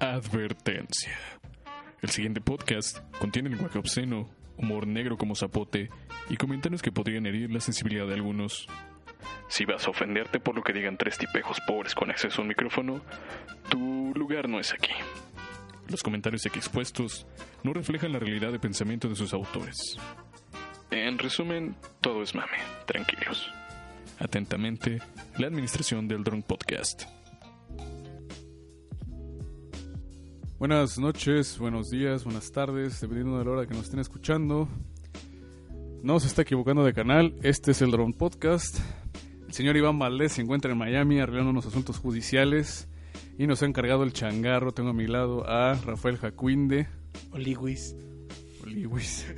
Advertencia. El siguiente podcast contiene lenguaje obsceno, humor negro como zapote y comentarios que podrían herir la sensibilidad de algunos. Si vas a ofenderte por lo que digan tres tipejos pobres con acceso a un micrófono, tu lugar no es aquí. Los comentarios aquí expuestos no reflejan la realidad de pensamiento de sus autores. En resumen, todo es mame, tranquilos. Atentamente, la administración del Drone Podcast. Buenas noches, buenos días, buenas tardes, dependiendo de la hora que nos estén escuchando. No se está equivocando de canal, este es el Drone Podcast. El señor Iván Valdés se encuentra en Miami arreglando unos asuntos judiciales y nos ha encargado el changarro. Tengo a mi lado a Rafael Jacuinde. Oliwis. Oliwis.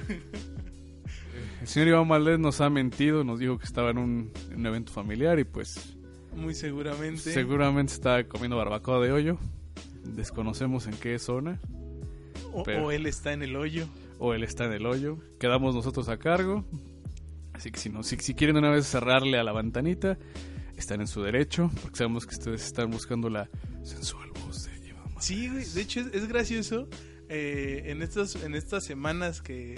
El señor Iván Valdés nos ha mentido, nos dijo que estaba en un, en un evento familiar y pues Muy seguramente. seguramente está comiendo barbacoa de hoyo. Desconocemos en qué zona. o, pero- o él está en el hoyo. o él está en el hoyo. Quedamos nosotros a cargo. Así que si, no, si, si quieren una vez cerrarle a la ventanita, están en su derecho, porque sabemos que ustedes están buscando la sensual voz de Valdés. Sí, güey. De hecho, es, es gracioso. eh, en, estos, en estas semanas que.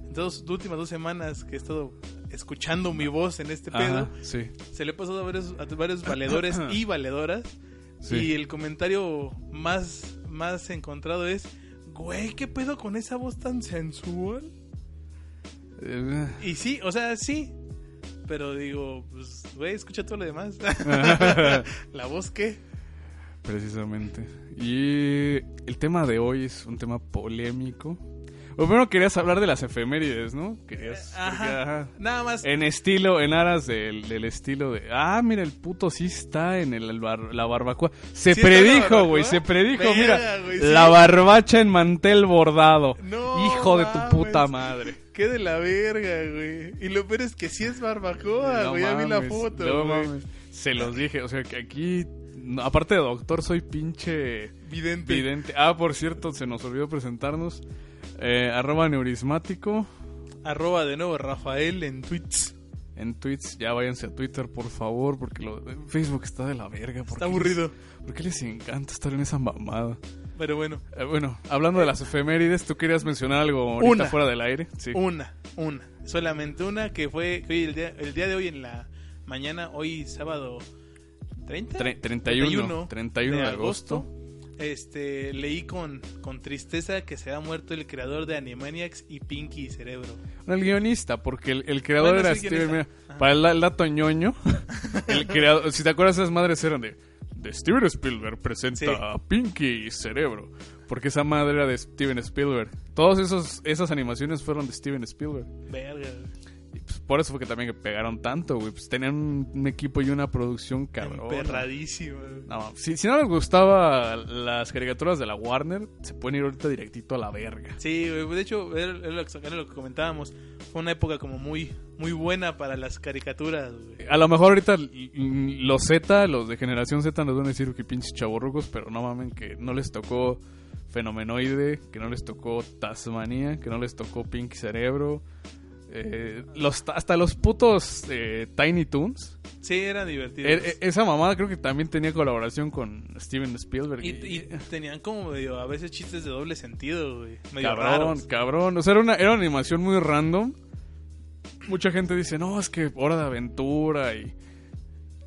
En dos, últimas dos semanas que he estado escuchando mi voz en este pedo, sí, se le ha pasado a varios, a varios valedores y valedoras. Sí. Y el comentario más, más encontrado es: Güey, ¿qué pedo con esa voz tan sensual? Eh, Y sí, o sea, sí. Pero digo, pues, güey, escucha todo lo demás. ¿La voz qué? precisamente. Y el tema de hoy es un tema polémico. Bueno, primero querías hablar de las efemérides, ¿no? Querías, Ajá. porque, ajá. Nada más. En estilo, en aras del, del estilo de, ah, mira, el puto sí está en el, el bar- la barbacoa. Se ¿Sí está en la predijo, güey, se predijo, Verga, mira, sí. la barbacha en mantel bordado. No Hijo de tu puta madre. Qué de la verga, güey. Y lo peor es que sí es barbacoa, No güey. Ya vi la foto, no güey. mames. Se los dije, o sea, que aquí, no, aparte de doctor, soy pinche Vidente. vidente. Ah, por cierto, se nos olvidó presentarnos. Eh, arroba neurismático Arroba de nuevo Rafael en tweets. en tweets. Ya váyanse a Twitter, por favor, porque lo, Facebook está de la verga. ¿Por Está aburrido. les- ¿Por qué les encanta estar en esa mamada? Pero bueno, Eh, bueno, hablando de las efemérides, ¿tú querías mencionar algo ahorita Una. fuera del aire? Sí. una, una. Solamente una que fue que hoy el, día, el día de hoy en la mañana, hoy sábado 30. Tre- 31, 31 de agosto. Este, leí con, con tristeza que se ha muerto el creador de Animaniacs y Pinky Cerebro. El guionista, porque el, el creador Bueno, era Steven. mira, para el, el dato ñoño, el creador, si te acuerdas, esas madres eran de, de Steven Spielberg presenta Sí. a Pinky y Cerebro. Porque esa madre era de Steven Spielberg. Todas esos, esas animaciones fueron de Steven Spielberg. Verga. Y pues, por eso fue que también pegaron tanto, güey. Pues tenían un, un equipo y una producción cabrón. Emperradísimo. güey. No, si, si no les gustaba las caricaturas de la Warner, se pueden ir ahorita directito a la verga. Sí, güey, de hecho, era, lo, que- comentábamos. Fue una época como muy muy buena para las caricaturas, güey. A lo mejor ahorita los Z, los de generación Z nos van a decir que pinches chavorrucos, pero no mamen que no les tocó Fenomenoide, que no les tocó Tasmania, que no les tocó Pink Cerebro. Eh, los, hasta los putos eh, Tiny Toons. Sí, eran divertidos. E- e- esa mamada creo que también tenía colaboración con Steven Spielberg. y, y tenían como medio, a veces chistes de doble sentido, güey. Medio cabrón, raros. cabrón. O sea, era una, era una animación muy random. Mucha gente dice, no, es que hora de aventura y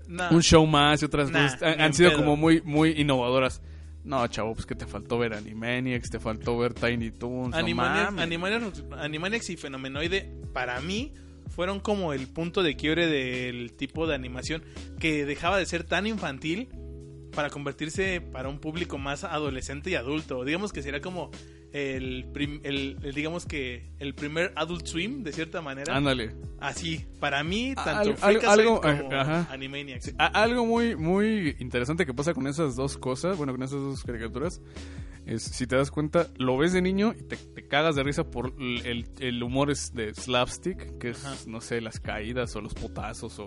Nah, un show más y otras Nah, cosas han, sido pedo. como muy muy innovadoras. No, chavo, pues que te faltó ver Animaniacs, te faltó ver Tiny Toons. no Animaniacs, mames. Animaniacs, Animaniacs y Fenomenoide, para mí, fueron como el punto de quiebre del tipo de animación que dejaba de ser tan infantil para convertirse para un público más adolescente y adulto. Digamos que sería como el, prim- el- el- digamos que el primer Adult Swim, de cierta manera. Ándale. Así, para mí, tanto Algo- Freakazoid algo- como ajá. Animaniacs. A- algo muy muy interesante que pasa con esas dos cosas, bueno, con esas dos caricaturas, es si te das cuenta, lo ves de niño y te, te cagas de risa por el, el- el humor es de slapstick, que es, Ajá. no sé, las caídas o los potazos o,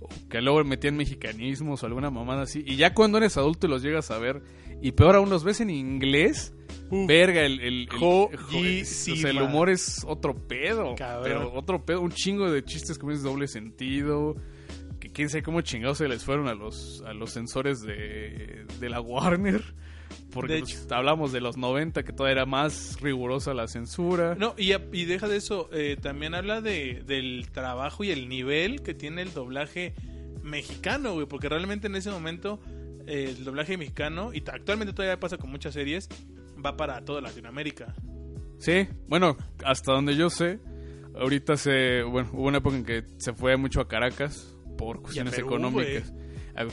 o que luego metían mexicanismos o alguna mamada así. Y ya cuando eres adulto y los llegas a ver, y peor aún los ves en inglés, Uf. verga, el, el, el- Joyísima. o sea, el humor es otro pedo. Cabrón. Pero otro pedo, un chingo de chistes como es doble sentido. Que quién sabe cómo chingados se les fueron a los, a los sensores de, de la Warner. porque De pues, hablamos de los 90 que todavía era más rigurosa la censura. No, y, y deja de eso, eh, también habla de, del trabajo y el nivel que tiene el doblaje mexicano, güey, porque realmente en ese momento el doblaje mexicano, y actualmente todavía pasa con muchas series, va para toda Latinoamérica. Sí, bueno, hasta donde yo sé, ahorita se, bueno, hubo una época en que se fue mucho a Caracas por cuestiones Perú, económicas. Ah,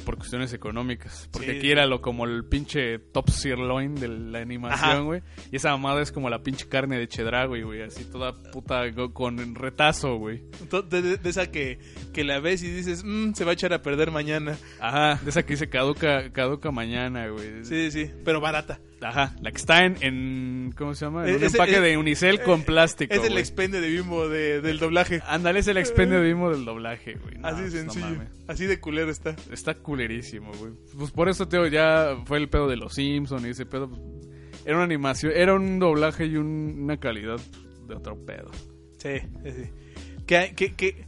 Por cuestiones económicas. Porque Sí. aquí era lo como el pinche top sirloin de la animación, güey. Y esa mamada es como la pinche carne de chedraui, güey. Así toda puta con retazo, güey. De, de- de esa que, que la ves y dices, "Mm, se va a echar a perder mañana. Ajá, de esa que dice caduca, caduca mañana, güey. Sí, sí, pero barata. Ajá, la que está en, en ¿cómo se llama? En un ese- empaque de unicel con Eh, plástico, Es el güey. expendio de bimbo de- del doblaje. Ándale, es el expendio mismo del doblaje, güey. No, Así pues, no sencillo. así de culero está. Está culerísimo, güey. Pues por eso, tío, ya fue el pedo de los Simpsons y ese pedo. pues, era una animación, era un doblaje y un- una calidad de otro pedo. Sí, sí. ¿Qué, qué, qué,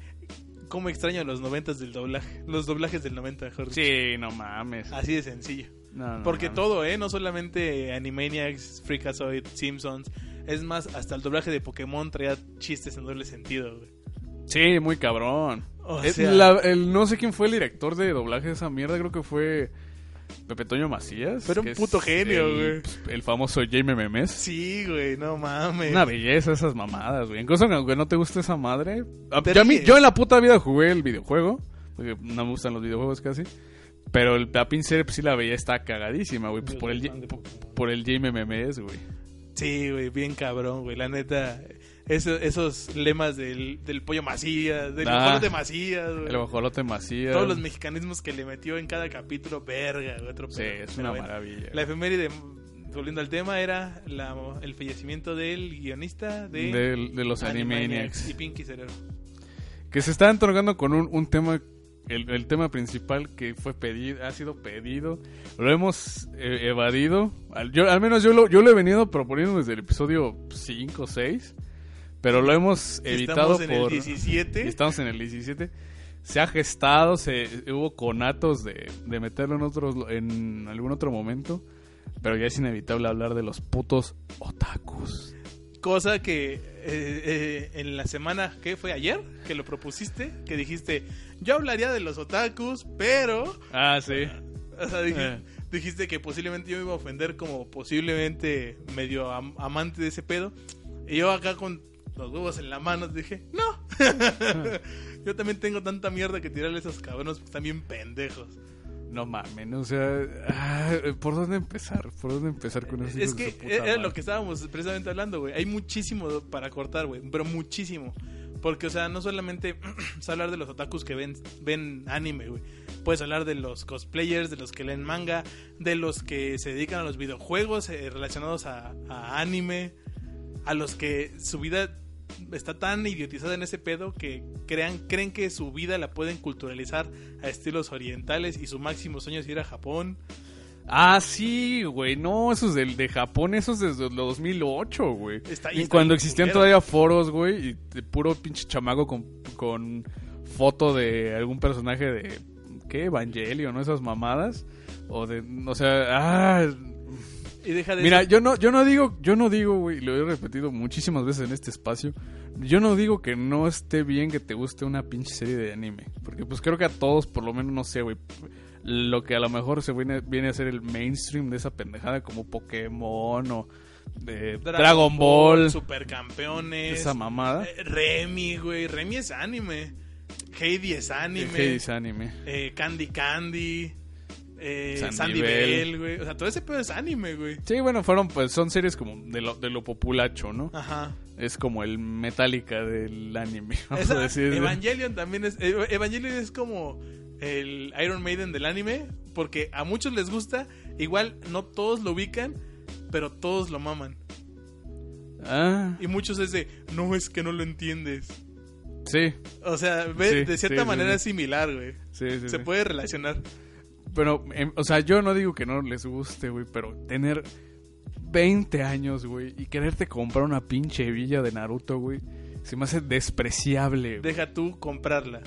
cómo extraño los noventas del doblaje? Los doblajes del 90, mejor dicho. Sí, no mames. Así de sencillo. No, no Porque todo, ¿eh? No solamente Animaniacs, Freakazoid, Simpsons. Es más, hasta el doblaje de Pokémon traía chistes en doble sentido, güey. Sí, muy cabrón. O Es sea- la- el, no sé quién fue el director de doblaje de esa mierda, creo que fue Pepe Toño Macías. Pero un puto genio, el, güey. El famoso Jaime Memes. Sí, güey, no mames. Una belleza esas mamadas, güey. Incluso aunque no te guste esa madre. a- Te ya a mí- yo en la puta vida jugué el videojuego. Porque no me gustan los videojuegos casi. Pero el, la pinche serie, pues sí la veía, está cagadísima, güey. Pues por el, por, por el Memes, güey. Sí, güey, bien cabrón, güey. La neta, eso- esos lemas del, del pollo Macías, del Ah. de Macías, güey. El bajolote Macías. Todos los mecanismos que le metió en cada capítulo, verga, güey, otro Sí, pedo. es una bueno, maravilla. La efeméride, volviendo al tema, era la- el fallecimiento del guionista de, de, de los Animaniacs. y Pinky Cerebro. Que se está entornando con un, un tema. El, el tema principal que fue pedido, ha sido pedido, lo hemos eh, evadido. Al, yo, al menos yo lo, yo lo he venido proponiendo desde el episodio 5 o 6, pero lo hemos evitado Estamos en por... el 17. Estamos en el 17. Se ha gestado, se hubo conatos de, de meterlo en otros en algún otro momento, pero ya es inevitable hablar de los putos otakus. Cosa que eh, eh, en la semana, ¿qué fue ayer? Que lo propusiste, que dijiste, yo hablaría de los otakus, pero... Ah, sí. O sea, dije- Eh. dijiste que posiblemente yo me iba a ofender como posiblemente medio am- amante de ese pedo. Y yo acá con los huevos en la mano dije, no. yo también tengo tanta mierda que tirarle a esos cabrones, pues también pendejos. No mames, o sea, ah, ¿por dónde empezar? ¿Por dónde empezar con eso? Es que era lo que estábamos precisamente hablando, güey. Hay muchísimo para cortar, güey. Pero muchísimo. Porque, o sea, no solamente es hablar de los otakus que ven, ven anime, güey. Puedes hablar de los cosplayers, de los que leen manga, de los que se dedican a los videojuegos eh, relacionados a, a anime, a los que su vida está tan idiotizada en ese pedo que crean, creen que su vida la pueden culturalizar a estilos orientales y su máximo sueño es ir a Japón. Ah, sí, güey, no, esos del de Japón, esos desde el 2008, güey. Está- Y está cuando existían culero. todavía foros, güey, y de puro pinche chamaco con, con foto de algún personaje de, ¿qué? Evangelio, ¿no? Esas mamadas. O de, o sea, ah... Y deja de Mira, eso. yo no, yo no digo, yo no digo, güey, lo he repetido muchísimas veces en este espacio. Yo no digo que no esté bien que te guste una pinche serie de anime. Porque pues creo que a todos, por lo menos, no sé, güey. Lo que a lo mejor se viene, viene a ser el mainstream de esa pendejada como Pokémon o de Dragon, Ball. Supercampeones. esa mamada. eh, Remy, güey. Remy es anime. Heidi es anime. El Hades anime. eh, Candy Candy. Eh, Sandy. Bell, güey. O sea, todo ese pedo es anime, güey. Sí, bueno, fueron, pues son series como de lo, de lo populacho, ¿no? Ajá. Es como el Metallica del anime, vamos Esa- a decir. Evangelion también es. Evangelion es como el Iron Maiden del anime. Porque a muchos les gusta. Igual no todos lo ubican. Pero todos lo maman. Ah, Y muchos es de. No es que no lo entiendes. sí, O sea, ve- Sí, de cierta sí, manera sí. es similar, güey. sí, sí. Se puede relacionar. Pero, em, o sea, yo no digo que no les guste, güey, pero tener 20 años, güey, y quererte comprar una pinche villa de Naruto, güey, se me hace despreciable. güey. Deja tú comprarla.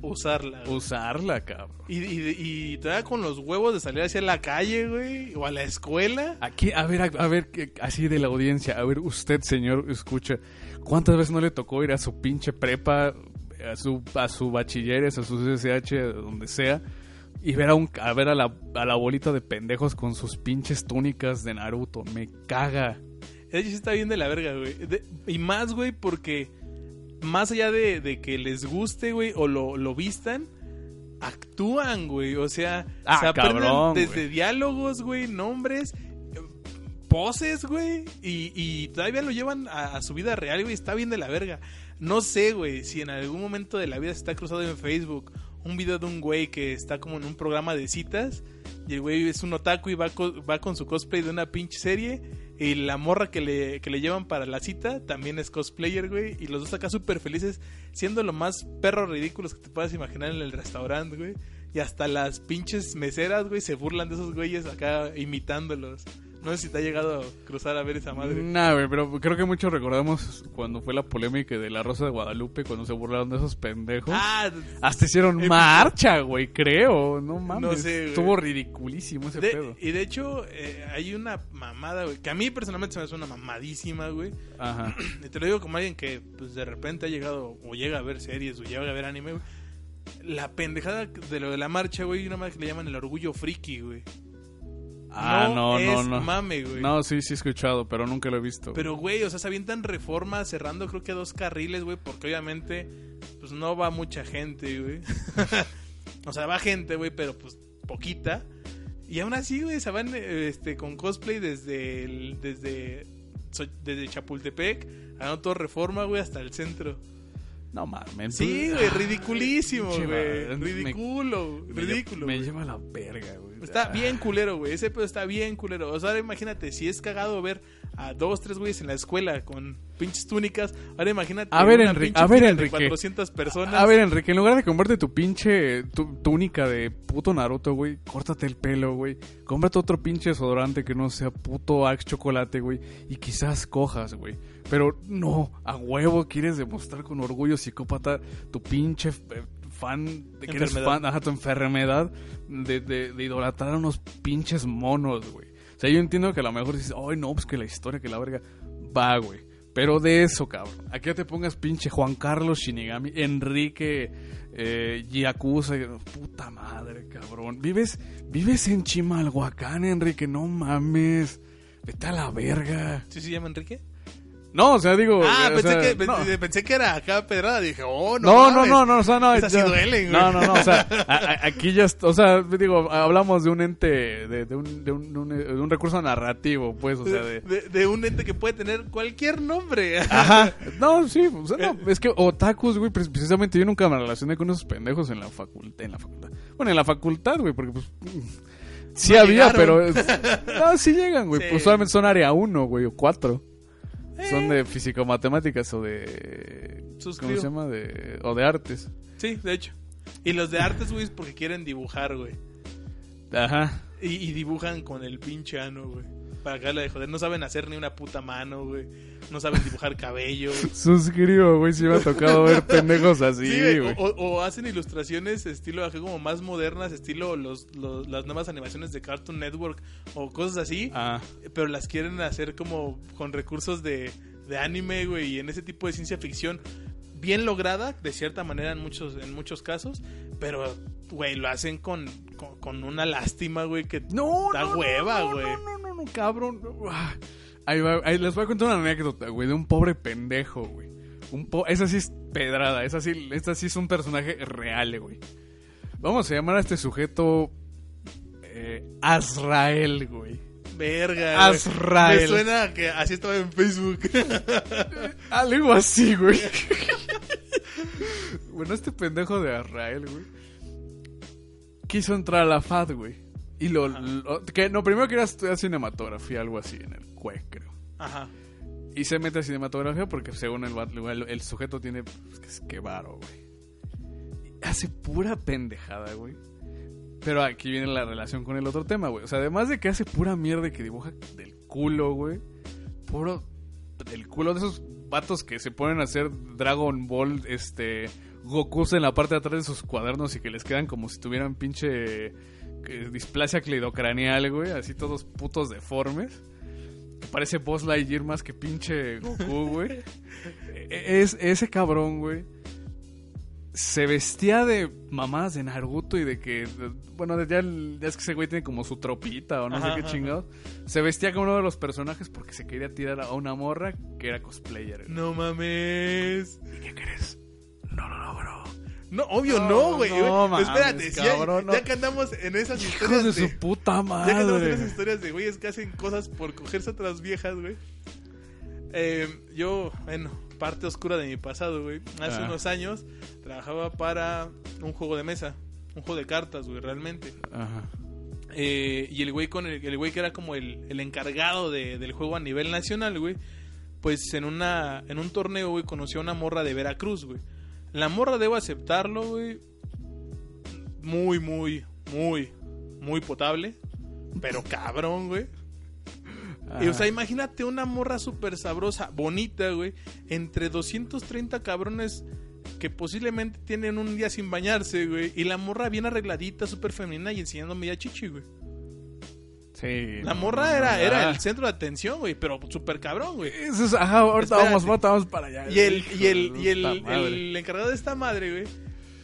usarla. güey. Usarla, cabrón. Y, y, y todavía con los huevos de salir hacia la calle, güey, o a la escuela. Aquí, a ver, a, a ver, que- así de la audiencia, a ver, usted, señor, escucha, ¿cuántas veces no le tocó ir a su pinche prepa, a su, a su bachilleres, a su CSH, a donde sea, y ver a, un, a ver a la, a la bolita de pendejos con sus pinches túnicas de Naruto? Me caga. De hecho, sí está bien de la verga, güey. De- y más, güey, porque más allá de, de que les guste, güey, o lo, lo vistan, actúan, güey. O sea, Ah, se aprenden cabrón, desde güey. diálogos, güey, nombres, poses, güey. Y, y todavía lo llevan a, a su vida real, güey. Está bien de la verga. No sé, güey, si en algún momento de la vida se está cruzado en Facebook un video de un güey que está como en un programa de citas. Y el güey es un otaku y va, co- va con su cosplay de una pinche serie. Y la morra que le, que le llevan para la cita también es cosplayer, güey. Y los dos acá súper felices, siendo lo más perros ridículos que te puedas imaginar en el restaurante, güey. Y hasta las pinches meseras, güey, se burlan de esos güeyes acá imitándolos. No sé si te ha llegado a cruzar a ver esa madre. Nah, güey, pero creo que muchos recordamos cuando fue la polémica de la Rosa de Guadalupe, cuando se burlaron de esos pendejos. Ah, Hasta hicieron marcha, güey, creo. No mames. No sé, güey. Estuvo ridiculísimo ese de- pedo. y de hecho, eh, hay una mamada, güey, que a mí personalmente se me hace una mamadísima, güey. Ajá. Y te lo digo como alguien que pues de repente ha llegado o llega a ver series o llega a ver anime, güey. La pendejada de lo de la marcha, güey, una madre que le llaman el orgullo friki, güey. Ah, no, no, es no. mame, güey. No, sí, sí he escuchado, pero nunca lo he visto. Pero, güey, o sea, se avientan reforma cerrando creo que dos carriles, güey, porque obviamente pues no va mucha gente, güey. o sea, va gente, güey, pero pues poquita. Y aún así, güey, se van este, con cosplay desde el, desde, desde Chapultepec, a todo reforma, güey, hasta el centro. No mames. Sí, güey, ridiculísimo, güey. madre, me- Ridículo, me, ridículo. Me lleva la verga, güey. Está Ah. bien culero, güey. Ese pedo está bien culero. O sea, ahora imagínate, si es cagado ver a dos, tres güeyes en la escuela con pinches túnicas. Ahora imagínate. A ver, Enrique, a ver, Enrique. 400 personas. A ver, Enrique, en lugar de comprarte tu pinche tu- túnica de puto Naruto, güey, córtate el pelo, güey. Cómprate otro pinche desodorante que no sea puto Axe chocolate, güey. Y quizás cojas, güey. Pero no, a huevo quieres demostrar con orgullo psicópata tu pinche eh, fan, de que eres Enfermedad. fan, ajá, tu enfermedad de, de, de idolatrar a unos pinches monos, güey. Sea, yo entiendo que a lo mejor dices, ay, no, pues que la historia, que la verga. Va, güey. Pero de eso, cabrón. Aquí ya te pongas pinche Juan Carlos Shinigami, Enrique eh, Yakuza. Puta madre, cabrón. Vives, vives en Chimalhuacán, Enrique, no mames. Vete a la verga. ¿Sí se llama Enrique? No, o sea, digo. Ah, o pensé, sea, que, no. pensé, que era acá pedrada. Dije, oh, no. No, no, no, no, o sea, no. Esas sí ya- duelen, güey. No, no, no, o sea, a- a- aquí ya, o sea, digo, hablamos de un ente, de, de un, de, un, de un- de un recurso narrativo, pues, o sea, de... De, un ente que puede tener cualquier nombre. Ajá. No, sí, o sea, no, es que otakus, güey, pre- precisamente yo nunca me relacioné con esos pendejos en la facultad, en la facultad. Bueno, en la facultad, güey, porque pues sí No había, llegaron. pero es- no, sí llegan, güey, Sí. pues solamente son área 1, güey, o 4. Eh. Son de físico-matemáticas o de ¿cómo se llama? De o de artes. Sí, de hecho. Y los de artes, güey, es porque quieren dibujar, güey. Ajá. Y, y dibujan con el pinche ano, güey. Para acá de joder. No saben hacer ni una puta mano, güey. No saben dibujar cabello. Suscribo, güey, si me ha tocado ver pendejos así, Sí, güey, o, o hacen ilustraciones estilo acá como más modernas, estilo los, los- las nuevas animaciones de Cartoon Network o cosas así, Ah, pero las quieren hacer como con recursos de, de anime, güey, y en ese tipo de ciencia ficción bien lograda, de cierta manera en muchos, en muchos casos, pero, güey, lo hacen con, con, con una lástima, güey, que No, da no, hueva, güey. No, no, no, no, cabrón. Ah, Ahí va, ahí les voy a contar una anécdota, güey, de un pobre pendejo, güey. Un po esa sí es pedrada, esa sí, esta sí es un personaje real, güey. Vamos a llamar a este sujeto eh, Azrael, güey. Verga. güey. Azrael. Me suena que así estaba en Facebook. Algo así, güey. Bueno, este pendejo de Azrael, güey. Quiso entrar a la FAD, güey. Y lo, lo- que no, primero quería estudiar cinematografía, algo así, en el CUEC, creo. Ajá. Y se mete a cinematografía porque según el, el, el sujeto tiene... Pues, que varo, güey. Hace pura pendejada, güey. Pero aquí viene la relación con el otro tema, güey. O sea, además de que hace pura mierda y que dibuja del culo, güey. Puro del culo de esos vatos que se ponen a hacer Dragon Ball, este... Gokus en la parte de atrás de sus cuadernos y que les quedan como si tuvieran pinche displasia clidocraneal, güey, así todos putos deformes. Que parece Boss Lightyear más que pinche Goku, güey. E- es, ese cabrón, güey. Se vestía de mamadas de Naruto y de que. Bueno, ya, es que ese güey tiene como su tropita o no Ajá, sé qué chingados. Se vestía como uno de los personajes porque se quería tirar a una morra que era cosplayer. güey. No mames. ¿Y qué crees? No lo logró. No, obvio No, no, güey. no mames, Espérate, si ya- cabrón, ya, no. que andamos en esas Hijos historias de de, su puta ya que andamos en esas madre. historias de güeyes que hacen cosas por cogerse a otras viejas, güey. Eh, yo, bueno, parte oscura de mi pasado, güey. Hace Ah. unos años trabajaba para un juego de mesa, un juego de cartas, güey, realmente. Ajá. Eh, y el güey con el, el güey que era como el, el encargado de- del juego a nivel nacional, güey, pues en una en un torneo, güey, conoció a una morra de Veracruz, güey. La morra debo aceptarlo, güey. Muy, muy, muy, muy potable. Pero cabrón, güey. Y, o sea, imagínate una morra súper sabrosa, bonita, güey. Entre 230 cabrones que posiblemente tienen un día sin bañarse, güey. Y la morra bien arregladita, súper femenina y enseñándome ya chichi, güey. Sí. La morra no, era, no, era ah. el centro de atención, güey. Pero súper cabrón, güey. Eso es, ajá, ahorita vamos, vamos para allá. Y el, y el, de y el, encargado de esta madre, güey,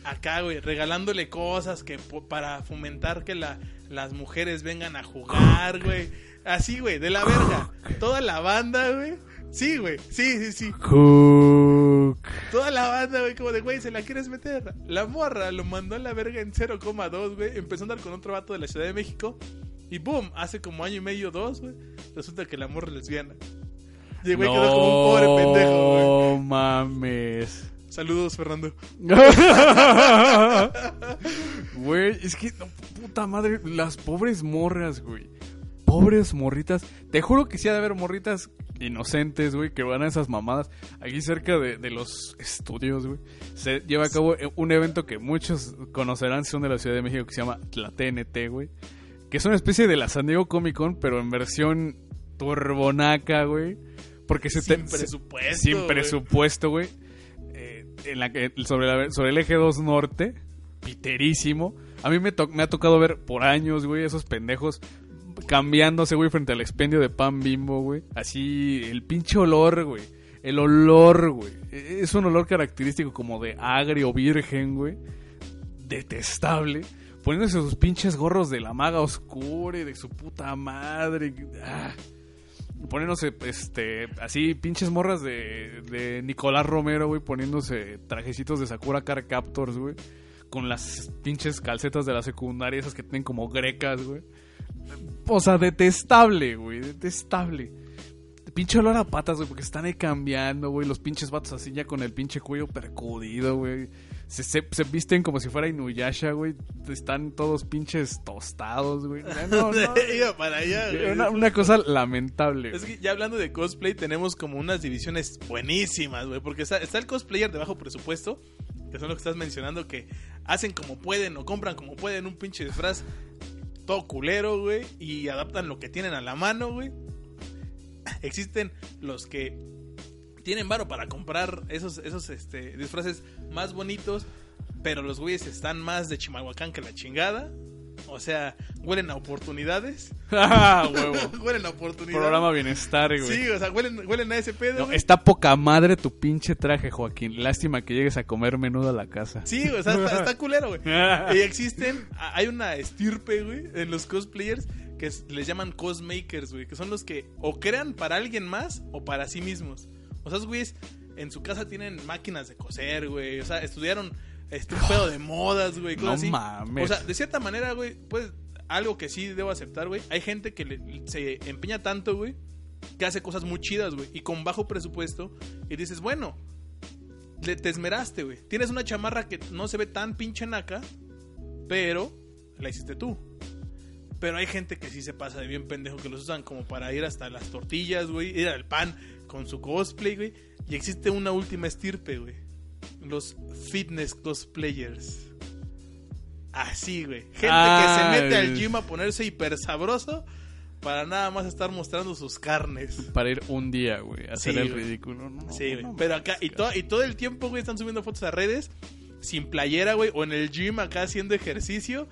acá, güey, regalándole cosas que para fomentar que la, las mujeres vengan a jugar, güey. Así, güey, de la verga. Toda la banda, güey. Sí, güey, sí, sí, sí. Cook. Toda la banda, güey, como de, güey, ¿se la quieres meter? La morra lo mandó a la verga en 0,2, güey. Empezó a andar con otro vato de la Ciudad de México. Y boom, hace como año y medio, dos, güey. Resulta que la morra es lesbiana. Y el güey quedó como un pobre pendejo, güey. No mames. Saludos, Fernando. Güey, es que, no, puta madre, las pobres morras, güey. Pobres morritas. Te juro que sí ha de haber morritas inocentes, güey, que van a esas mamadas. Aquí cerca de, de los estudios, güey, se lleva a cabo un evento que muchos conocerán son de la Ciudad de México que se llama la TNT, güey. Que es una especie de la San Diego Comic Con, pero en versión turbonaca, güey. Porque se Sin te- se- presupuesto. sin güey. presupuesto, güey. Eh, en la que, sobre, la- sobre el eje 2 norte, piterísimo. A mí me, to- me ha tocado ver por años, güey, esos pendejos cambiándose, güey, frente al expendio de pan bimbo, güey. Así, el pinche olor, güey. El olor, güey. Es un olor característico como de agrio virgen, güey. Detestable. Poniéndose sus pinches gorros de la maga oscura y de su puta madre. Ah poniéndose, este, así, pinches morras de, de Nicolás Romero, güey, poniéndose trajecitos de Sakura Car Captors, güey, con las pinches calcetas de la secundaria, esas que tienen como grecas, güey. O sea, detestable, güey, detestable. Pinche olor a patas, güey, porque están ahí cambiando, güey, los pinches vatos así ya con el pinche cuello percudido, güey. Se, se, se visten como si fuera Inuyasha, güey. Están todos pinches tostados, güey. No, no, Iba para allá, güey. una, una cosa lamentable. Es que ya hablando de cosplay, tenemos como unas divisiones buenísimas, güey. Porque está, está el cosplayer de bajo presupuesto, que son los que estás mencionando, que hacen como pueden o compran como pueden un pinche disfraz todo culero, güey. Y adaptan lo que tienen a la mano, güey. Existen los que tienen varo para comprar esos, esos este, disfraces más bonitos, pero los güeyes están más de Chimalhuacán que la chingada. O sea, huelen a oportunidades. Ah, huevo. huelen a oportunidades. Programa bienestar, güey. Sí, o sea, huelen, huelen a ese pedo. No, está poca madre tu pinche traje, Joaquín. Lástima que llegues a comer menudo a la casa. Sí, o sea, está, está culero, güey. Y existen, hay una estirpe, güey, en los cosplayers que es- les llaman cosmakers, güey, que son los que o crean para alguien más o para sí mismos. O sea, güeyes en su casa tienen máquinas de coser, güey. O sea, estudiaron este, un pedo de modas, güey, No así. mames. O sea, de cierta manera, güey, pues algo que sí debo aceptar, güey. Hay gente que le- se empeña tanto, güey, que hace cosas muy chidas, güey, y con bajo presupuesto. Y dices, bueno, le, te esmeraste, güey. Tienes una chamarra que no se ve tan pinche naca, pero la hiciste tú. Pero hay gente que sí se pasa de bien pendejo, que los usan como para ir hasta las tortillas, güey, ir al pan con su cosplay, güey. Y existe una última estirpe, güey. Los fitness cosplayers. Así, güey. Gente Ah, que se mete al gym a ponerse hiper sabroso para nada más estar mostrando sus carnes. Para ir un día, güey, hacer Sí, el güey. ridículo. No, Sí, güey. no, Pero acá, y, todo, y todo el tiempo, güey, están subiendo fotos a redes sin playera, güey, o en el gym acá haciendo ejercicio,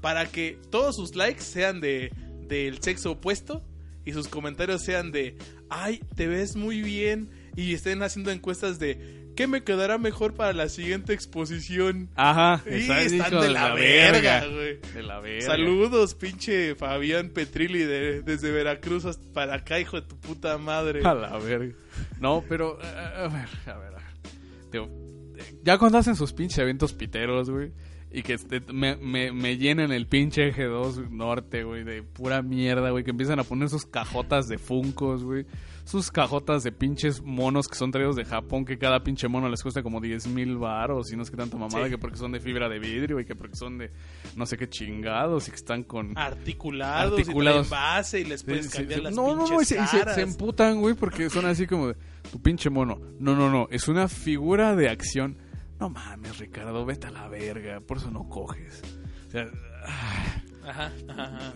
para que todos sus likes sean de del sexo opuesto y sus comentarios sean de, ay, te ves muy bien, y estén haciendo encuestas de, ¿qué me quedará mejor para la siguiente exposición? Ajá, Y está- están de la verga, güey. De la verga. Saludos, pinche Fabián Petrilli de- desde Veracruz hasta para acá, hijo de tu puta madre. A la verga. No, pero, eh, a ver, a ver, a ver. Digo, eh, ya cuando hacen sus pinches eventos piteros, güey, y que este, me, me, me llenan el pinche eje 2 norte, güey, de pura mierda, güey, que empiezan a poner sus cajotas de funcos, güey, sus cajotas de pinches monos que son traídos de Japón, que cada pinche mono les cuesta como 10 mil baros, y no es que tanta mamada, Sí. que porque son de fibra de vidrio, y que porque son de no sé qué chingados, y que están con... Articulados, Articulados. y base y les puedes sí, cambiar sí. las no, no, pinches no, y se, se emputan, güey, porque son así como de, tu pinche mono. No, no, no, es una figura de acción. No mames, Ricardo, vete a la verga, por eso no coges. O sea, Ajá, ajá, ajá.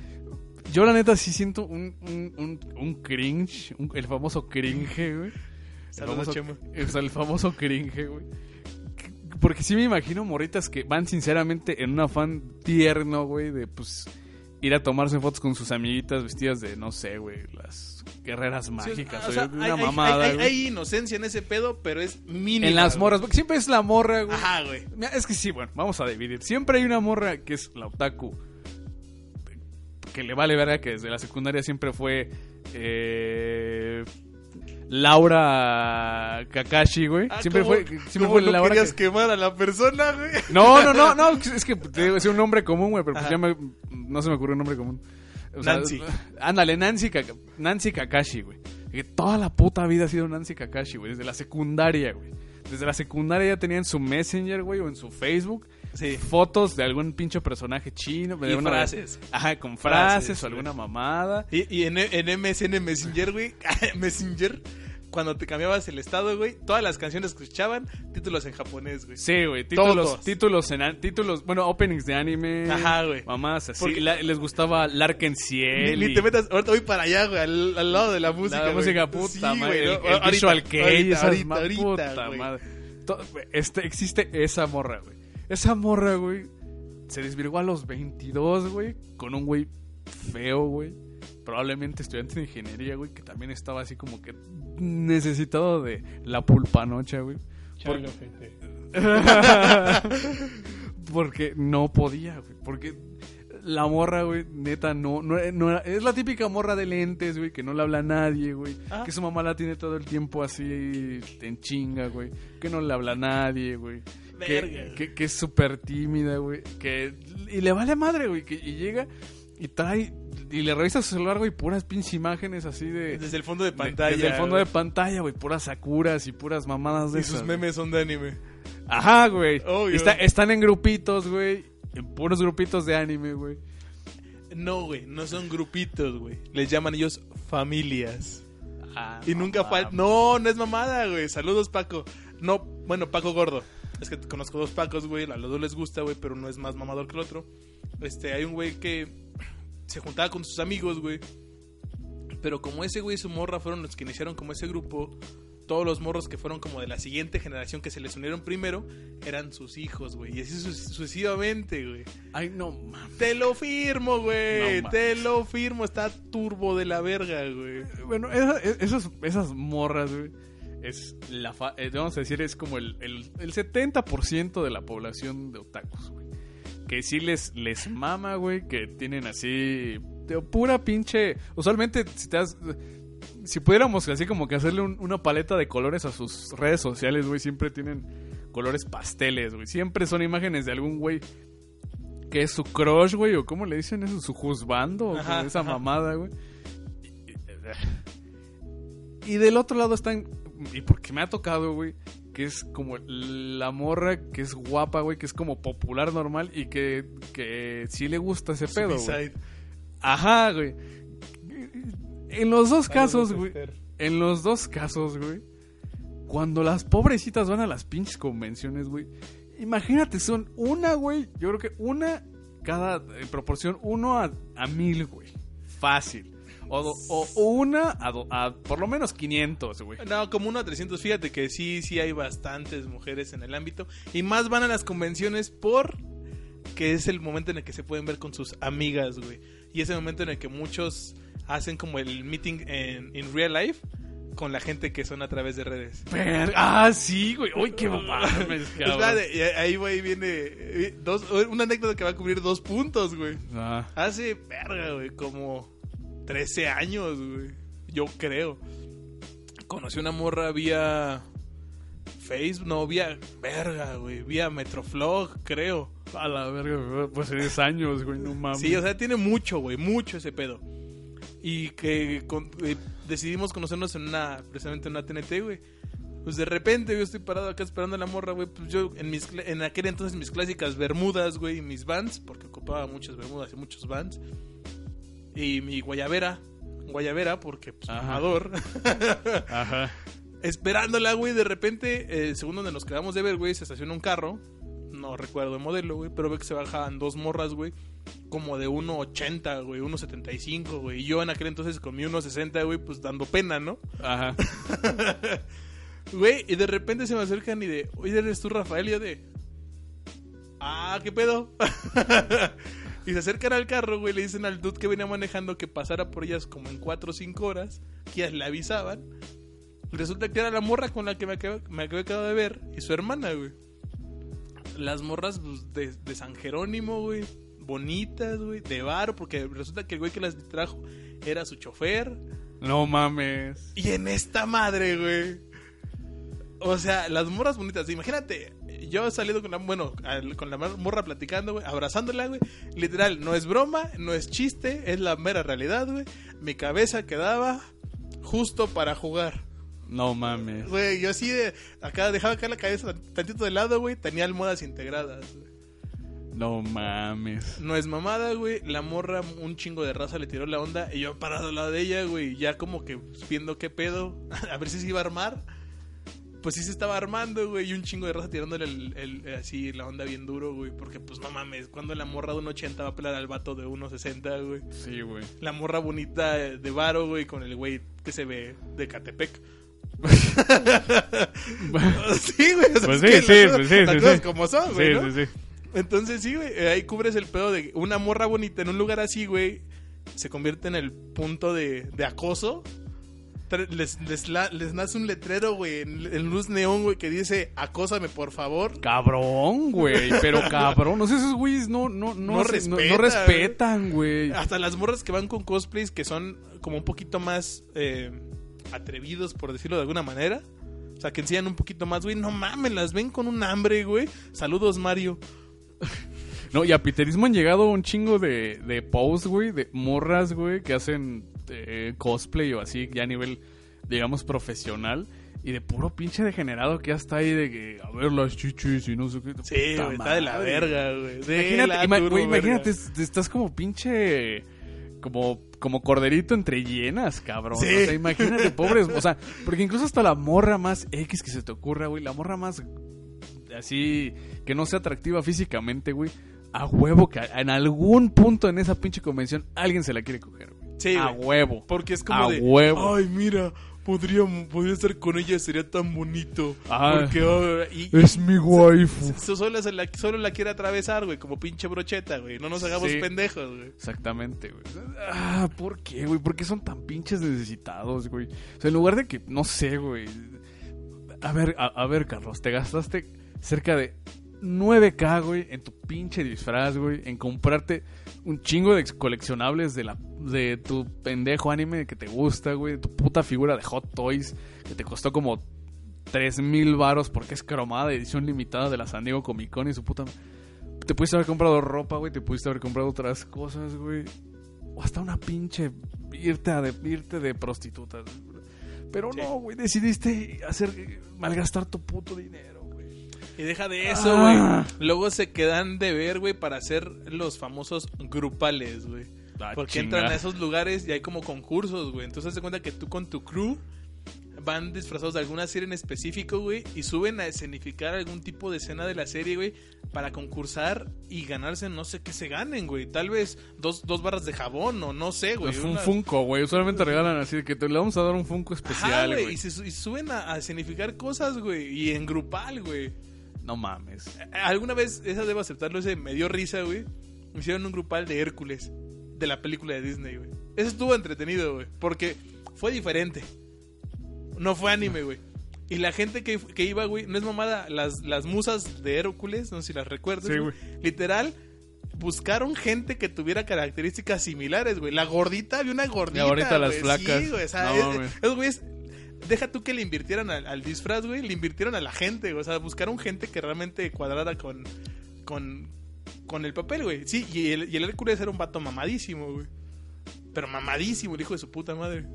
yo la neta sí siento un, un, un, un cringe, un- el famoso cringe, güey. El Saludos, famoso- Chemo. o sea, el famoso cringe, güey. Que- Porque sí me imagino morritas que van sinceramente en un afán tierno, güey, de pues ir a tomarse fotos con sus amiguitas vestidas de, no sé, güey, las guerreras mágicas. O o sea, una hay, mamada, hay- hay- güey. hay inocencia en ese pedo, pero es mínima. En las güey. morras, porque siempre es la morra, güey. Ajá, güey. Es que sí, bueno, vamos a dividir. Siempre hay una morra que es la otaku. Que le vale verga que desde la secundaria siempre fue. eh, Laura Kakashi, güey. Ah, siempre ¿cómo- fue, siempre cómo fue no Laura. querías que- quemar a la persona, güey? No, no, no, no. Es que te digo, es un nombre común, güey, pero pues Ajá. ya me- no se me ocurrió un nombre común. O sea, Nancy. Ándale, Nancy, Kaka- Nancy Kakashi, güey. Que toda la puta vida ha sido Nancy Kakashi, güey. Desde la secundaria, güey. Desde la secundaria ya tenían su Messenger, güey, o en su Facebook. Sí. Fotos de algún pinche personaje chino. de Y una- frases. Ajá, con frases, Frases, o alguna mamada. Y, y en, en MSN Messenger, güey, Messenger, cuando te cambiabas el estado, güey, todas las canciones que escuchaban, títulos en japonés, güey. Sí, güey, títulos, Todos. títulos, en, títulos, bueno, openings de anime. Ajá, güey. Mamás así. Porque- La- les gustaba Larken Ciel. ni y- te metas, ahorita voy para allá, güey, al, al lado de la música. La güey. música puta Sí, madre, güey, el, no, el ahorita, visual ahorita, puta güey. madre. Este, existe esa morra, güey. Esa morra, güey, se desvirgó a los 22, güey, con un güey feo, güey. Probablemente estudiante de ingeniería, güey, que también estaba así como que necesitado de la pulpanocha, güey. Chale, ojete. Porque no podía, güey. Porque la morra, güey, neta, no, no, no era- es la típica morra de lentes, güey, que no le habla a nadie, güey. Ah. Que su mamá la tiene todo el tiempo así en chinga, güey. Que no le habla a nadie, güey. Que, que es súper tímida, güey. Que, y le vale madre, güey. Que, y llega y trae, y le revisa su celular, güey, puras pinches imágenes así de... Desde el fondo de de- pantalla. Desde el fondo de pantalla, güey, puras sakuras y puras mamadas de Y sus esas, memes son de anime. Ajá, güey. Está- están en grupitos, güey. En puros grupitos de anime, güey. No, güey, no son grupitos, güey. Les llaman ellos familias. Ah, Y nunca falta. No, no es mamada, güey. Saludos, Paco. No, bueno, Paco Gordo. Es que conozco dos Pacos, güey. A los dos les gusta, güey, pero no es más mamador que el otro. Este, hay un güey que se juntaba con sus amigos, güey. Pero como ese güey y su morra fueron los que iniciaron como ese grupo, todos los morros que fueron como de la siguiente generación que se les unieron primero eran sus hijos, güey. Y así su- sucesivamente, güey. Ay, no, mames. Te lo firmo, güey. No Te lo firmo. Está turbo de la verga, güey. Bueno, esa- esas, esas morras, güey. Es la fa- eh, vamos a decir, es como el, el, el 70% de la población de otakus, güey. Que sí les, les mama, güey, que tienen así. de pura pinche. Usualmente, si te das. Si pudiéramos así como que hacerle un- una paleta de colores a sus redes sociales, güey, siempre tienen colores pasteles, güey. Siempre son imágenes de algún güey que es su crush, güey, o cómo le dicen eso, su juzbando, o Ajá, esa ajá. mamada, güey. Y del otro lado están. Y porque me ha tocado, güey. Que es como la morra que es guapa, güey. Que es como popular normal. Y que, que sí le gusta ese pedo, güey. Ajá, güey. En los dos casos, güey. En los dos casos, güey. Cuando las pobrecitas van a las pinches convenciones, güey. Imagínate, son una, güey. Yo creo que una cada en proporción uno a, a mil, güey. Fácil. O, una a, do- a por lo menos 500, güey. No, como uno a 300. Fíjate que sí, sí hay bastantes mujeres en el ámbito. Y más van a las convenciones por que es el momento en el que se pueden ver con sus amigas, güey. Y es el momento en el que muchos hacen como el meeting en in real life con la gente que son a través de redes. Ah, sí, güey. Uy, qué mames, cabrón. Ahí, güey, viene eh, dos, una anécdota que va a cubrir dos puntos, güey. Ah, Hace, verga, güey, como 13 años, güey. Yo creo. Conocí una morra vía Facebook, no, vía, verga, güey, vía Metroflog, creo. a la verga, pues 10 años, güey, no mames. Sí, o sea, tiene mucho, güey, mucho ese pedo. Y que con- eh, decidimos conocernos en una, precisamente en una TNT, güey. Pues de repente yo estoy parado acá esperando a la morra, güey. Pues yo en mis en aquel entonces mis clásicas bermudas, güey, y mis vans, porque ocupaba muchas bermudas y muchos vans. Y mi guayabera, guayabera porque pues Ajá. Ajá. Esperándola, güey, de repente, eh, según donde nos quedamos de ver, güey, se estaciona un carro. No recuerdo el modelo, güey, pero ve que se bajaban dos morras, güey. Como de 1.80, güey, 1.75, güey. Y yo en aquel entonces con mi 1.60, güey, pues dando pena, ¿no? Ajá. Güey, y de repente se me acercan y de, oye, ¿eres tú, Rafael? Y yo de, ah, ¿qué pedo? y se acercan al carro, güey, le dicen al dude que venía manejando que pasara por ellas como en 4 o 5 horas, que ellas le avisaban. Resulta que era la morra con la que me acabé, me acabo de ver y su hermana, güey. Las morras pues, de, de San Jerónimo, güey. Bonitas, güey. De varo, porque resulta que el güey que las trajo era su chofer. No mames. Y en esta madre, güey. O sea, las morras bonitas. Imagínate, yo he salido con la, bueno, al- con la morra platicando, güey, abrazándola, güey. Literal, no es broma, no es chiste, es la mera realidad, güey. Mi cabeza quedaba justo para jugar. No mames. Güey, yo así de, acá dejaba acá la cabeza tantito de lado, güey. Tenía almohadas integradas. güey. No mames. No es mamada, güey. La morra, un chingo de raza le tiró la onda. Y yo parado al lado de ella, güey. Ya como que viendo qué pedo. A ver si se iba a armar. Pues sí se estaba armando, güey. Y un chingo de raza tirándole el, el- así la onda bien duro, güey. Porque pues no mames. Cuando la morra de 1.80 va a pelar al vato de 1.60, güey. Sí, güey. La morra bonita de varo, güey. Con el güey que se ve de Catepec. sí, güey. o sea, Pues es sí, que sí, pues sí, sí, cosas sí. como son, güey, Sí, ¿no? sí, sí. Entonces sí, güey, eh, ahí cubres el pedo de una morra bonita en un lugar así, güey, se convierte en el punto de, de acoso. Les, les, la- les nace un letrero, güey, en, en luz neón, güey, que dice, acósame, por favor. Cabrón, güey. Pero cabrón. No sé, esos güeyes no, no, no, No respetan, güey. Hasta las morras que van con cosplays que son como un poquito más eh, atrevidos, por decirlo de alguna manera. O sea, que enseñan un poquito más, güey. No mames, las ven con un hambre, güey. Saludos, Mario. No, y a Piterismo han llegado un chingo de, de posts, güey, de morras, güey, que hacen eh, cosplay o así, ya a nivel, digamos, profesional. Y de puro pinche degenerado que ya está ahí de que, a ver las chichis y no sé qué. Sí, güey, está de la verga, güey. Imagínate, la ima- turbo güey, imagínate, estás como pinche. Como, como corderito entre llenas, cabrón. Sí. O sea, imagínate, pobres. O sea, porque incluso hasta la morra más X que se te ocurra, güey. La morra más. Así. Que no sea atractiva físicamente, güey. A huevo que en algún punto en esa pinche convención alguien se la quiere coger, güey. Sí, a güey. huevo. Porque es como A de, huevo. ay, mira, podría, podría estar con ella, sería tan bonito. Ah. Porque, ah, y, Es mi waifu. y- solo, se la, solo la quiere atravesar, güey, como pinche brocheta, güey. No nos hagamos Sí. pendejos, güey. Exactamente, güey. Ah, ¿por qué, güey? ¿Por qué son tan pinches necesitados, güey? O sea, en lugar de que, no sé, güey. A ver, a, a ver, Carlos, te gastaste cerca de 9K, güey, en tu pinche disfraz, güey, en comprarte un chingo de coleccionables de la de tu pendejo anime que te gusta, güey, tu puta figura de Hot Toys que te costó como 3000 varos porque es cromada, edición limitada de la San Diego Comic Con y su puta te pudiste haber comprado ropa, güey, te pudiste haber comprado otras cosas, güey. O hasta una pinche irte, a de, irte de prostituta. Pero Sí. no, güey, decidiste hacer malgastar tu puto dinero. Y deja de eso, güey. Ah. Luego se quedan de ver, güey, para hacer los famosos grupales, güey. La Porque chinga. entran a esos lugares y hay como concursos, güey. Entonces se cuenta que tú con tu crew van disfrazados de alguna serie en específico, güey, y suben a escenificar algún tipo de escena de la serie, güey, para concursar y ganarse no sé qué se ganen, güey. Tal vez dos, dos barras de jabón o no sé, güey. Es un una- Funko, güey. Usualmente regalan así de que te le vamos a dar un Funko especial, güey, güey. y, se su- y suben a, a escenificar cosas, güey, y en grupal, güey. No mames. Alguna vez, esa debo aceptarlo, ese me dio risa, güey. Hicieron un grupal de Hércules, de la película de Disney, güey. Eso estuvo entretenido, güey, porque fue diferente. No fue anime, güey. Y la gente que, que iba, güey, no es mamada, las, las musas de Hércules, no sé si las recuerdas, Sí, güey. Literal, buscaron gente que tuviera características similares, güey. La gordita, había una gordita. La gordita, las flacas. Sí, güey, o sea, No es- esos güeyes deja tú que le invirtieran al, al disfraz, güey, le invirtieron a la gente, güey. o sea, buscaron gente que realmente cuadrara con, con, con el papel, güey. Sí, y el, y el Hércules era un vato mamadísimo, güey. Pero mamadísimo, el hijo de su puta madre.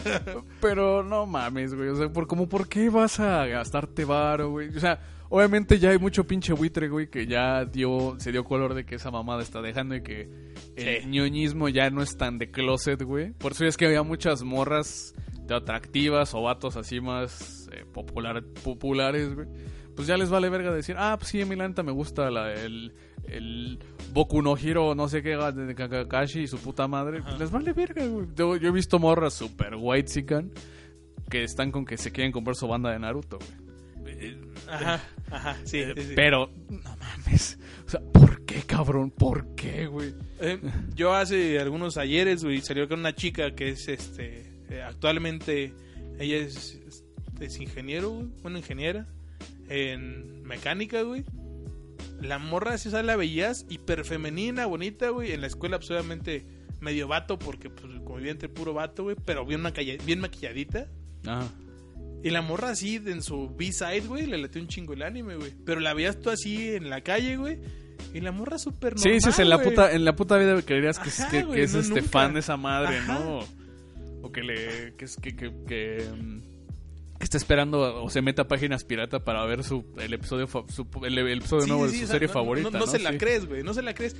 Pero no mames, güey. O sea, por, como, ¿por qué vas a gastarte varo, güey? O sea, obviamente ya hay mucho pinche buitre, güey, que ya dio, se dio color de que esa mamada está dejando y que el ñoñismo ya no es tan de closet, güey. Por eso es que había muchas morras atractivas o vatos así más eh, popular, populares, güey. Pues ya les vale verga decir, ah, pues sí, a mí la neta me gusta la, el, el Boku no Hiro, no sé qué, de Kakashi y su puta madre. Pues les vale verga, güey. Yo, yo he visto morras super white que están con que se quieren comprar su banda de Naruto, güey. Ajá, ajá, sí. sí, sí. Pero, no mames. O sea, ¿por qué, cabrón? ¿Por qué, güey? Eh, yo hace algunos ayeres, güey, salió con una chica que es, este, eh, actualmente, ella es, es- es ingeniero, güey, una ingeniera en mecánica, güey. La morra, si o sea, la veías hiper femenina, bonita, güey. En la escuela, obviamente, medio vato, porque, pues, convivía entre puro vato, güey, pero bien, macalla- bien maquilladita. Ajá. Y la morra así, en su B-side, güey, le latió un chingo el anime, güey. Pero la veías tú así en la calle, güey. Y la morra súper Sí, normal, sí, en la puta, en la puta vida creerías que, es- Ajá, que, es no, este nunca. fan de esa madre, Ajá. ¿no? O que le, que es que, que, que, mm, que está esperando o se meta a páginas pirata para ver su el episodio su- el, el episodio Sí, nuevo sí, de su o sea, serie no- favorita, No, ¿no? no se la crees, güey, no se la crees.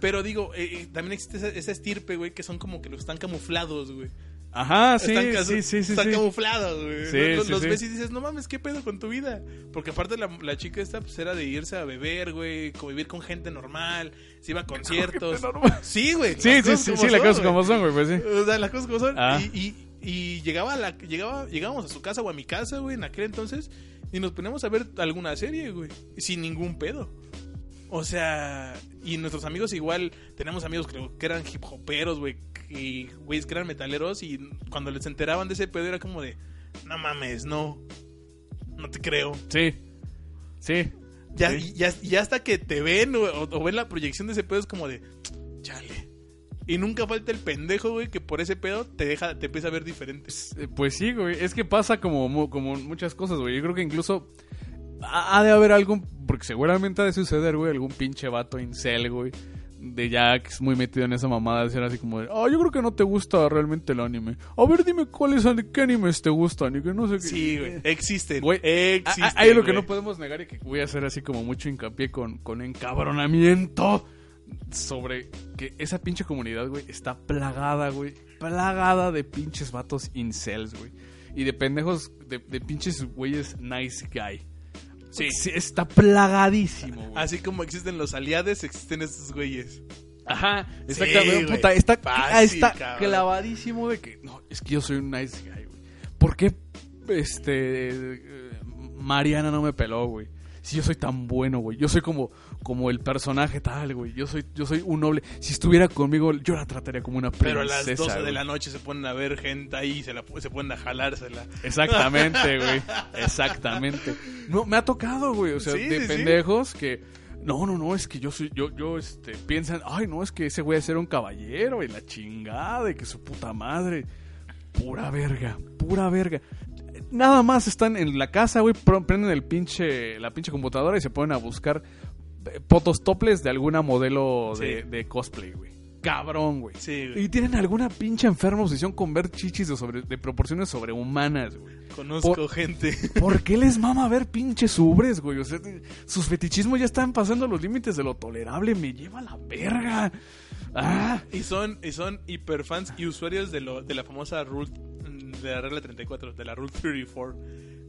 Pero digo, eh, eh, también existe esa, esa estirpe, güey, que son como que los están camuflados, güey. Ajá, sí, están, sí, sí, sí, están sí. camuflados, güey. Sí, los sí, los ves y dices, no mames, ¿qué pedo con tu vida? Porque aparte la, la chica esta, pues era de irse a beber, güey, convivir con gente normal, se iba a conciertos. normal. Sí, güey. Sí, sí, sí, sí, las cosas como son, güey, pues sí. O sea, las cosas como son. Ah. Y, y, y llegaba a la, llegaba, llegábamos a su casa o a mi casa, güey, en aquel entonces, y nos poníamos a ver alguna serie, güey, sin ningún pedo. O sea, y nuestros amigos igual, tenemos amigos que, que eran hip hoperos, güey, y güeyes que eran metaleros, y cuando les enteraban de ese pedo era como de, no mames, no, no te creo. Sí. Sí. Ya, Sí. ya, hasta que te ven o, o ven la proyección de ese pedo es como de, chale. Y nunca falta el pendejo, güey, que por ese pedo te deja, te empieza a ver diferente. Eh, Pues sí, güey. Es que pasa como, como muchas cosas, güey. Yo creo que incluso ha ha de haber algún. Porque seguramente ha de suceder, güey. Algún pinche vato incel, güey. De es muy metido en esa mamada de ser así como de. Ah, yo creo que no te gusta realmente el anime. A ver, dime cuáles qué animes te gustan y que no sé qué. Sí, güey. Existen. Güey, Existen. Hay lo que no podemos negar y que voy a hacer así como mucho hincapié con, con encabronamiento sobre que esa pinche comunidad, güey, está plagada, güey. Plagada de pinches vatos incels, güey. Y de pendejos, de, de pinches güeyes nice guy. Sí. está plagadísimo, güey. Así como existen los aliados, existen estos güeyes. Ajá, está, Sí, cabrón, güey. puta, está, Fácil, ah, está cabrón. clavadísimo de que no, es que yo soy un nice guy, güey. ¿Por qué este eh, Mariana no me peló, güey? Si yo soy tan bueno, güey. Yo soy como como el personaje tal, güey. Yo soy yo soy un noble. Si estuviera conmigo, yo la trataría como una princesa. Pero a las 12 de la noche se ponen a ver gente ahí y se, la, se ponen a jalársela. Exactamente, güey. Exactamente. No, me ha tocado, güey. O sea, Sí, de sí, sí. pendejos que. No, no, no, es que yo soy, yo, yo, este, piensan, ay, no, es que ese güey ser un caballero y la chingada y que su puta madre. Pura verga, pura verga. Nada más están en la casa, güey, prenden el pinche, la pinche computadora y se ponen a buscar fotos toples de alguna modelo de, Sí. de cosplay, güey. Cabrón, güey. Sí, güey. Y tienen alguna pinche enferma obsesión con ver chichis de, sobre, de proporciones sobrehumanas, güey. Conozco Por- gente. ¿Por qué les mama ver pinches ubres, güey? O sea, sus fetichismos ya están pasando los límites de lo tolerable. Me lleva a la verga. Ah, Y son, y son hiperfans y usuarios de, lo, de la famosa Rule, de la regla 34, de la Rule 34.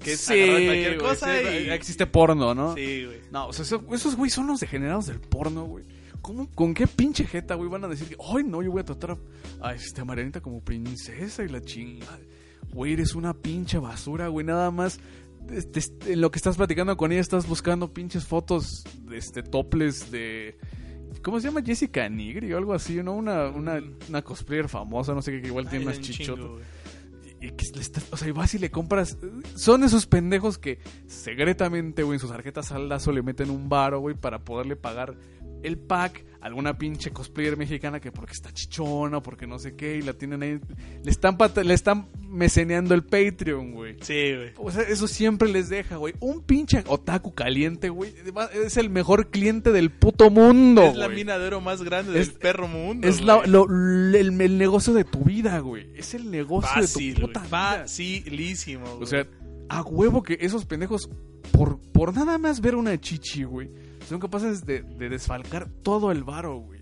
Que es Sí, cualquier güey, cosa sí, y... existe porno, ¿no? Sí, güey. No, o sea, eso- esos güey son los degenerados del porno, güey. ¿Cómo, ¿Con qué pinche jeta, güey, van a decir que, ay, no, yo voy a tratar a, a este, a Marianita como princesa y la chingada? Güey, eres una pinche basura, güey, nada más. este, este, en lo que estás platicando con ella, estás buscando pinches fotos de este, toples de. ¿Cómo se llama? Jessica Nigri o algo así, ¿no? Una, una, una cosplayer famosa, no sé qué, que igual tiene Ay, unas un chichotas. Y que le o sea, y vas y le compras. Son esos pendejos que secretamente, güey, en sus tarjetas saldazo le meten un varo, güey, para poderle pagar el pack alguna pinche cosplayer mexicana que porque está chichona o porque no sé qué, y la tienen ahí. Le están, le están meceneando el Patreon, güey. Sí, güey. O sea, eso siempre les deja, güey. Un pinche otaku caliente, güey. Es el mejor cliente del puto mundo. es la güey. mina de oro más grande Es- del perro mundo. Es la- lo- el, el negocio de tu vida, güey. Es el negocio Fácil, de tu güey. puta vida. Facilísimo, güey. O sea, a huevo que esos pendejos, por, por nada más ver una chichi, güey, son capaces de, de desfalcar todo el varo, güey.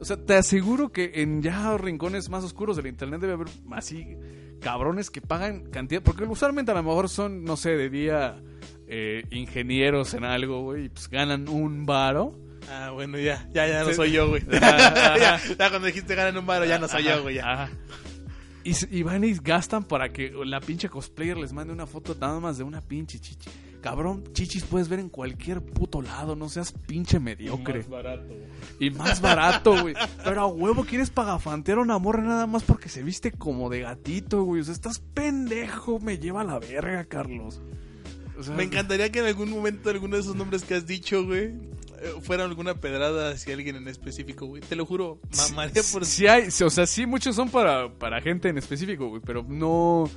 O sea, te aseguro que en ya rincones más oscuros del internet debe haber así cabrones que pagan cantidad. Porque usualmente a lo mejor son, no sé, de día eh, ingenieros en algo, güey, y pues ganan un varo. Ah, bueno, ya, ya, ya no Sí. soy yo, güey. Ajá. ya, ya cuando dijiste ganan un baro, ya no soy Ajá, yo, güey. Ya. ajá. Y, s- y van y gastan para que la pinche cosplayer les mande una foto nada más de una pinche chichi. Cabrón, chichis puedes ver en cualquier puto lado, no seas pinche mediocre. barato. Y más barato, güey. Pero a huevo quieres pagafantear a una morra nada más porque se viste como de gatito, güey. O sea, estás pendejo, me lleva a la verga, Carlos. O sea, Me encantaría que en algún momento alguno de esos nombres que has dicho, güey, eh, fuera alguna pedrada hacia alguien en específico, güey. Te lo juro, mamaría por... Sí hay, o sea, sí muchos son para, para gente en específico, güey, pero no...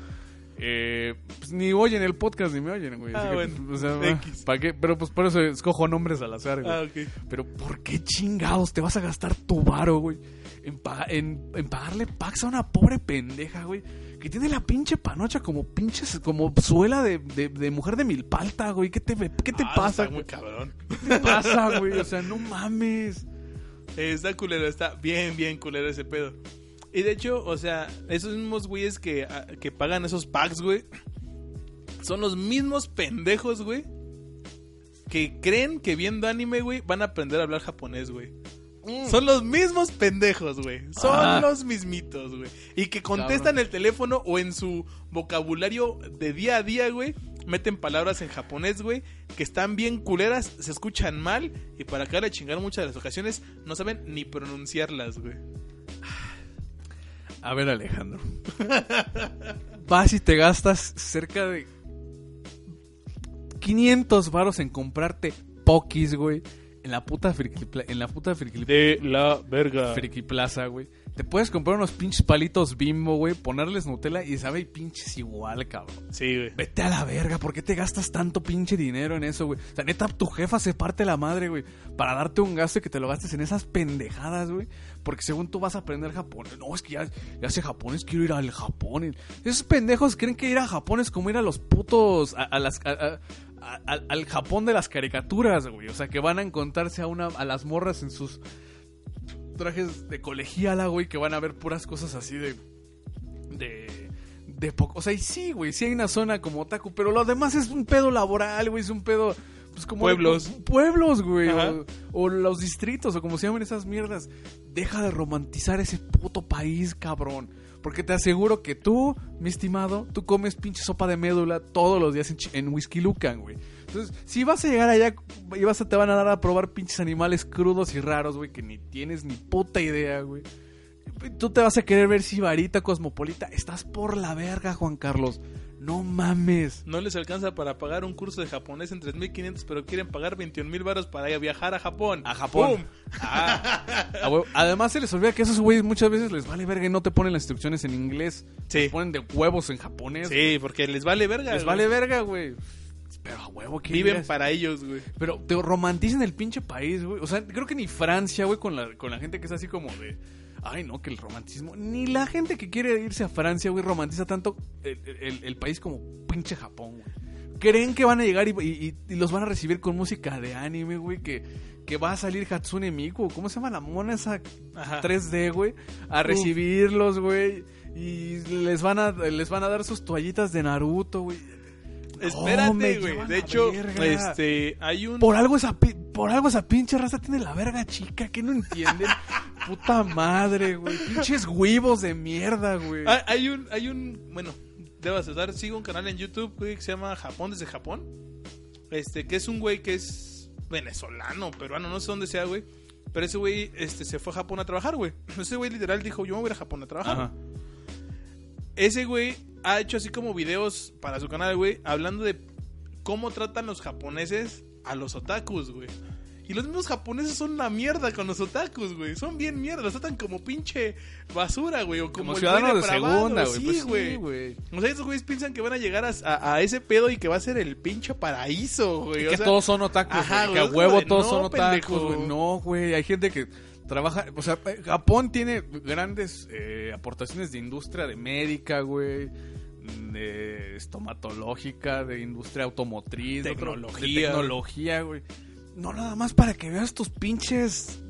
Eh, pues, ni oyen el podcast ni me oyen, güey. Ah, bueno, pues, o sea, X. ¿para qué? Pero pues por eso escojo nombres al azar, güey. Ah, ok. Pero ¿por qué chingados te vas a gastar tu varo, güey? En, paga- en, en pagarle packs a una pobre pendeja, güey. Que tiene la pinche panocha como pinches, como suela de, de, de mujer de milpalta, güey. ¿Qué te, qué te Ah, pasa, Está muy cabrón. ¿Qué te pasa, güey? O sea, no mames. Está culero, está bien, bien culero ese pedo. Y de hecho, o sea, esos mismos güeyes que, ah, que pagan esos packs, güey, son los mismos pendejos, güey, que creen que viendo anime, güey, van a aprender a hablar japonés, güey. Son los mismos pendejos, güey. Son Ah. los mismitos, güey. Y que contestan el teléfono o en su vocabulario de día a día, güey. Meten palabras en japonés, güey. Que están bien culeras, se escuchan mal. Y para acabar de chingar muchas de las ocasiones, no saben ni pronunciarlas, güey. A ver, Alejandro. Vas y te gastas cerca de 500 varos en comprarte Pokis, güey. En la puta Friki, en la puta Friki, De la verga. Friki Plaza, güey. Te puedes comprar unos pinches palitos bimbo, güey. Ponerles Nutella y sabe pinches igual, cabrón. Sí, güey. Vete a la verga, ¿por qué te gastas tanto pinche dinero en eso, güey? O sea, neta, tu jefa se parte la madre, güey, para darte un gasto y que te lo gastes en esas pendejadas, güey. Porque según tú vas a aprender japonés. No, es que ya, ya sé japonés, quiero ir al Japón. Esos pendejos creen que ir a Japón es como ir a los putos. a, a las. a- a- a- al- al Japón de las caricaturas, güey. O sea, que van a encontrarse a una a las morras en sus trajes de colegiala, güey, que van a ver puras cosas así de de de poco, o sea, y sí, güey, sí hay una zona como otaku, pero lo demás es un pedo laboral, güey, es un pedo pues como Pueblos. pueblos, güey, o, o los distritos o como se llaman esas mierdas. Deja de romantizar ese puto país, cabrón. Porque te aseguro que tú, mi estimado, tú comes pinche sopa de médula todos los días en, en Whisky Lucan, güey. Entonces, si vas a llegar allá y vas a, te van a dar a probar pinches animales crudos y raros, güey, que ni tienes ni puta idea, güey. Tú te vas a querer ver Sibarita Cosmopolita. Estás por la verga, Juan Carlos. No mames. No les alcanza para pagar un curso de japonés en 3.500, pero quieren pagar 21 mil baros para viajar a Japón. A Japón. ¡Pum! A huevo. Además, se les olvida que a esos güeyes muchas veces les vale verga y no te ponen las instrucciones en inglés. Sí. Te ponen de huevos en japonés. Sí, porque les vale verga. Les vale verga, güey. Pero a huevo que Viven para ellos, güey. Pero te romantizan el pinche país, güey. O sea, creo que ni Francia, güey, con la, con la gente que es así como de. Ay, no, que el romanticismo. Ni la gente que quiere irse a Francia, güey, romantiza tanto el, el- el país como pinche Japón, güey. creen que van a llegar y, y- y los van a recibir con música de anime, güey, que, que va a salir Hatsune Miku, ¿cómo se llama la mona esa Ajá. 3D, güey? A recibirlos, güey. Y les van a les van a dar sus toallitas de Naruto, güey. Espérate, güey. De hecho, verga. este, hay un... Por algo esa por algo esa pinche raza tiene la verga chica, que no entienden. Puta madre, güey. Pinches huevos de mierda, güey. Hay, hay un, hay un, bueno, debo aceptar, sigo un canal en YouTube, güey, que se llama Japón desde Japón. Este, que es un güey que es venezolano, peruano, no sé dónde sea, güey. Pero ese güey, este, se fue a Japón a trabajar, güey. Ese güey literal dijo, yo me voy a ir a Japón a trabajar. Ajá. Ese güey ha hecho así como videos para su canal, güey, hablando de cómo tratan los japoneses a los otakus, güey. Y los mismos japoneses son una mierda con los otakus, güey. Son bien mierda, los tratan como pinche basura, güey. O como, Como el ciudadanos güey de segunda, güey. Sí, Pues sí, güey. güey. o sea, esos güeyes piensan que van a llegar a, a- a ese pedo y que va a ser el pinche paraíso, güey. Que sea, todos son otakus, ajá, güey, güey, que a huevo de, todos no, son otakus, güey. No, güey, hay gente que trabaja, o sea, eh, Japón tiene grandes eh, aportaciones de industria de médica, güey, de estomatológica, de industria automotriz, Tecnología. de tecnología, güey. No nada más para que veas tus pinches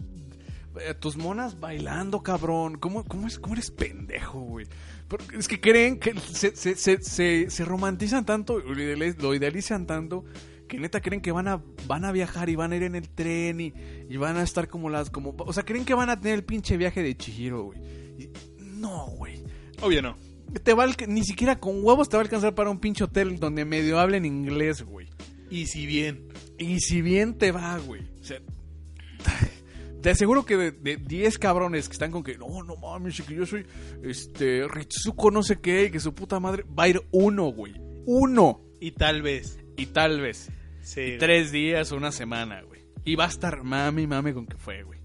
eh, tus monas bailando, cabrón. ¿Cómo, cómo, es, cómo eres pendejo, güey? Porque Es que creen que se, se, se, se, romantizan tanto, lo idealizan tanto, que neta creen que van a, van a viajar y van a ir en el tren y, y van a estar como las... como O sea, creen que van a tener el pinche viaje de Chihiro, güey. Y- No, güey. Obvio no. Te va ni siquiera con huevos te va a alcanzar para un pinche hotel donde medio hablen inglés, güey. Y si bien. Y si bien te va, güey. O sea, te aseguro que de- de 10 cabrones que están con que, no, no mames, que yo soy este Ritsuko no sé qué, y que su puta madre, va a ir uno, güey. Uno. Y tal vez. Y tal vez. Sí. Tres días o una semana, güey. Y va a estar mami, mami con que fue, güey.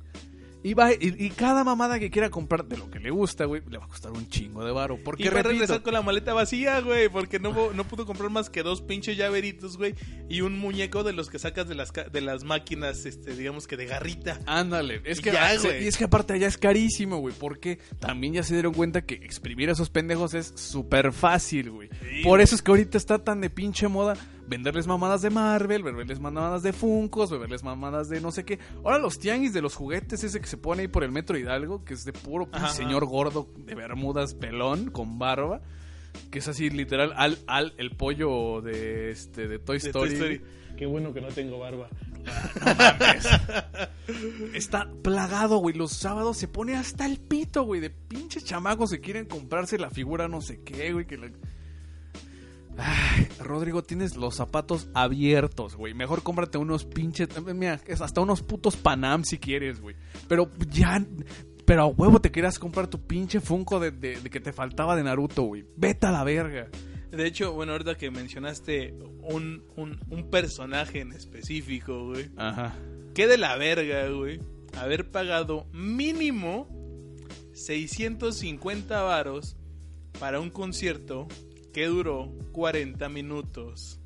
Y, va, y, y cada mamada que quiera comprar de lo que le gusta, güey, le va a costar un chingo de varo. Porque Y va a regresar con la maleta vacía, güey, porque no, no pudo comprar más que dos pinches llaveritos, güey, y un muñeco de los que sacas de las, de las máquinas, este, digamos que de garrita. Ándale, es Y que, ya, ah, se- güey. y es que aparte allá es carísimo, güey, porque también ya se dieron cuenta que exprimir a esos pendejos es súper fácil, güey. Sí, Por eso es que ahorita está tan de pinche moda venderles mamadas de Marvel, venderles mamadas de Funkos, venderles mamadas de no sé qué. Ahora los tianguis de los juguetes ese que se pone ahí por el metro Hidalgo, que es de puro Ajá. señor gordo de bermudas pelón con barba. Que es así literal al, al el pollo de este de Toy De Story. Toy Story. Qué bueno que no tengo barba. Está plagado, güey. Los sábados se pone hasta el pito, güey. De pinches chamacos que quieren comprarse la figura no sé qué, güey. Que la- Ay, Rodrigo, tienes los zapatos abiertos, güey. Mejor cómprate unos pinches... Mira, es hasta unos putos Panam si quieres, güey. Pero ya... Pero a huevo te quieras comprar tu pinche Funko de, de- de que te faltaba de Naruto, güey. Vete a la verga. De hecho, bueno, ahorita que mencionaste un, un, un personaje en específico, güey. Ajá. Qué de la verga, güey. Haber pagado mínimo 650 varos para un concierto que duró 40 minutos.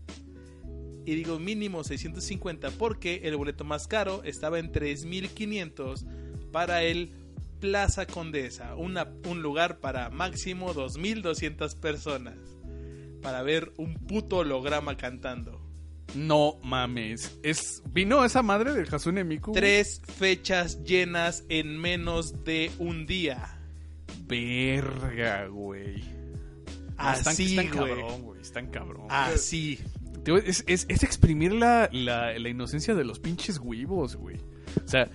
Y digo mínimo 650 porque el boleto más caro estaba en 3500 para el Plaza Condesa, una, un lugar para máximo 2200 personas para ver un puto holograma cantando. No mames. Es... ¿Vino esa madre del Hasune Miku? Tres fechas llenas en menos de un día. Verga, güey. Ah, están, Así, están güey. cabrón, güey. Están cabrón. Así. Es, es- es exprimir la, la- la inocencia de los pinches huevos, güey. O sea,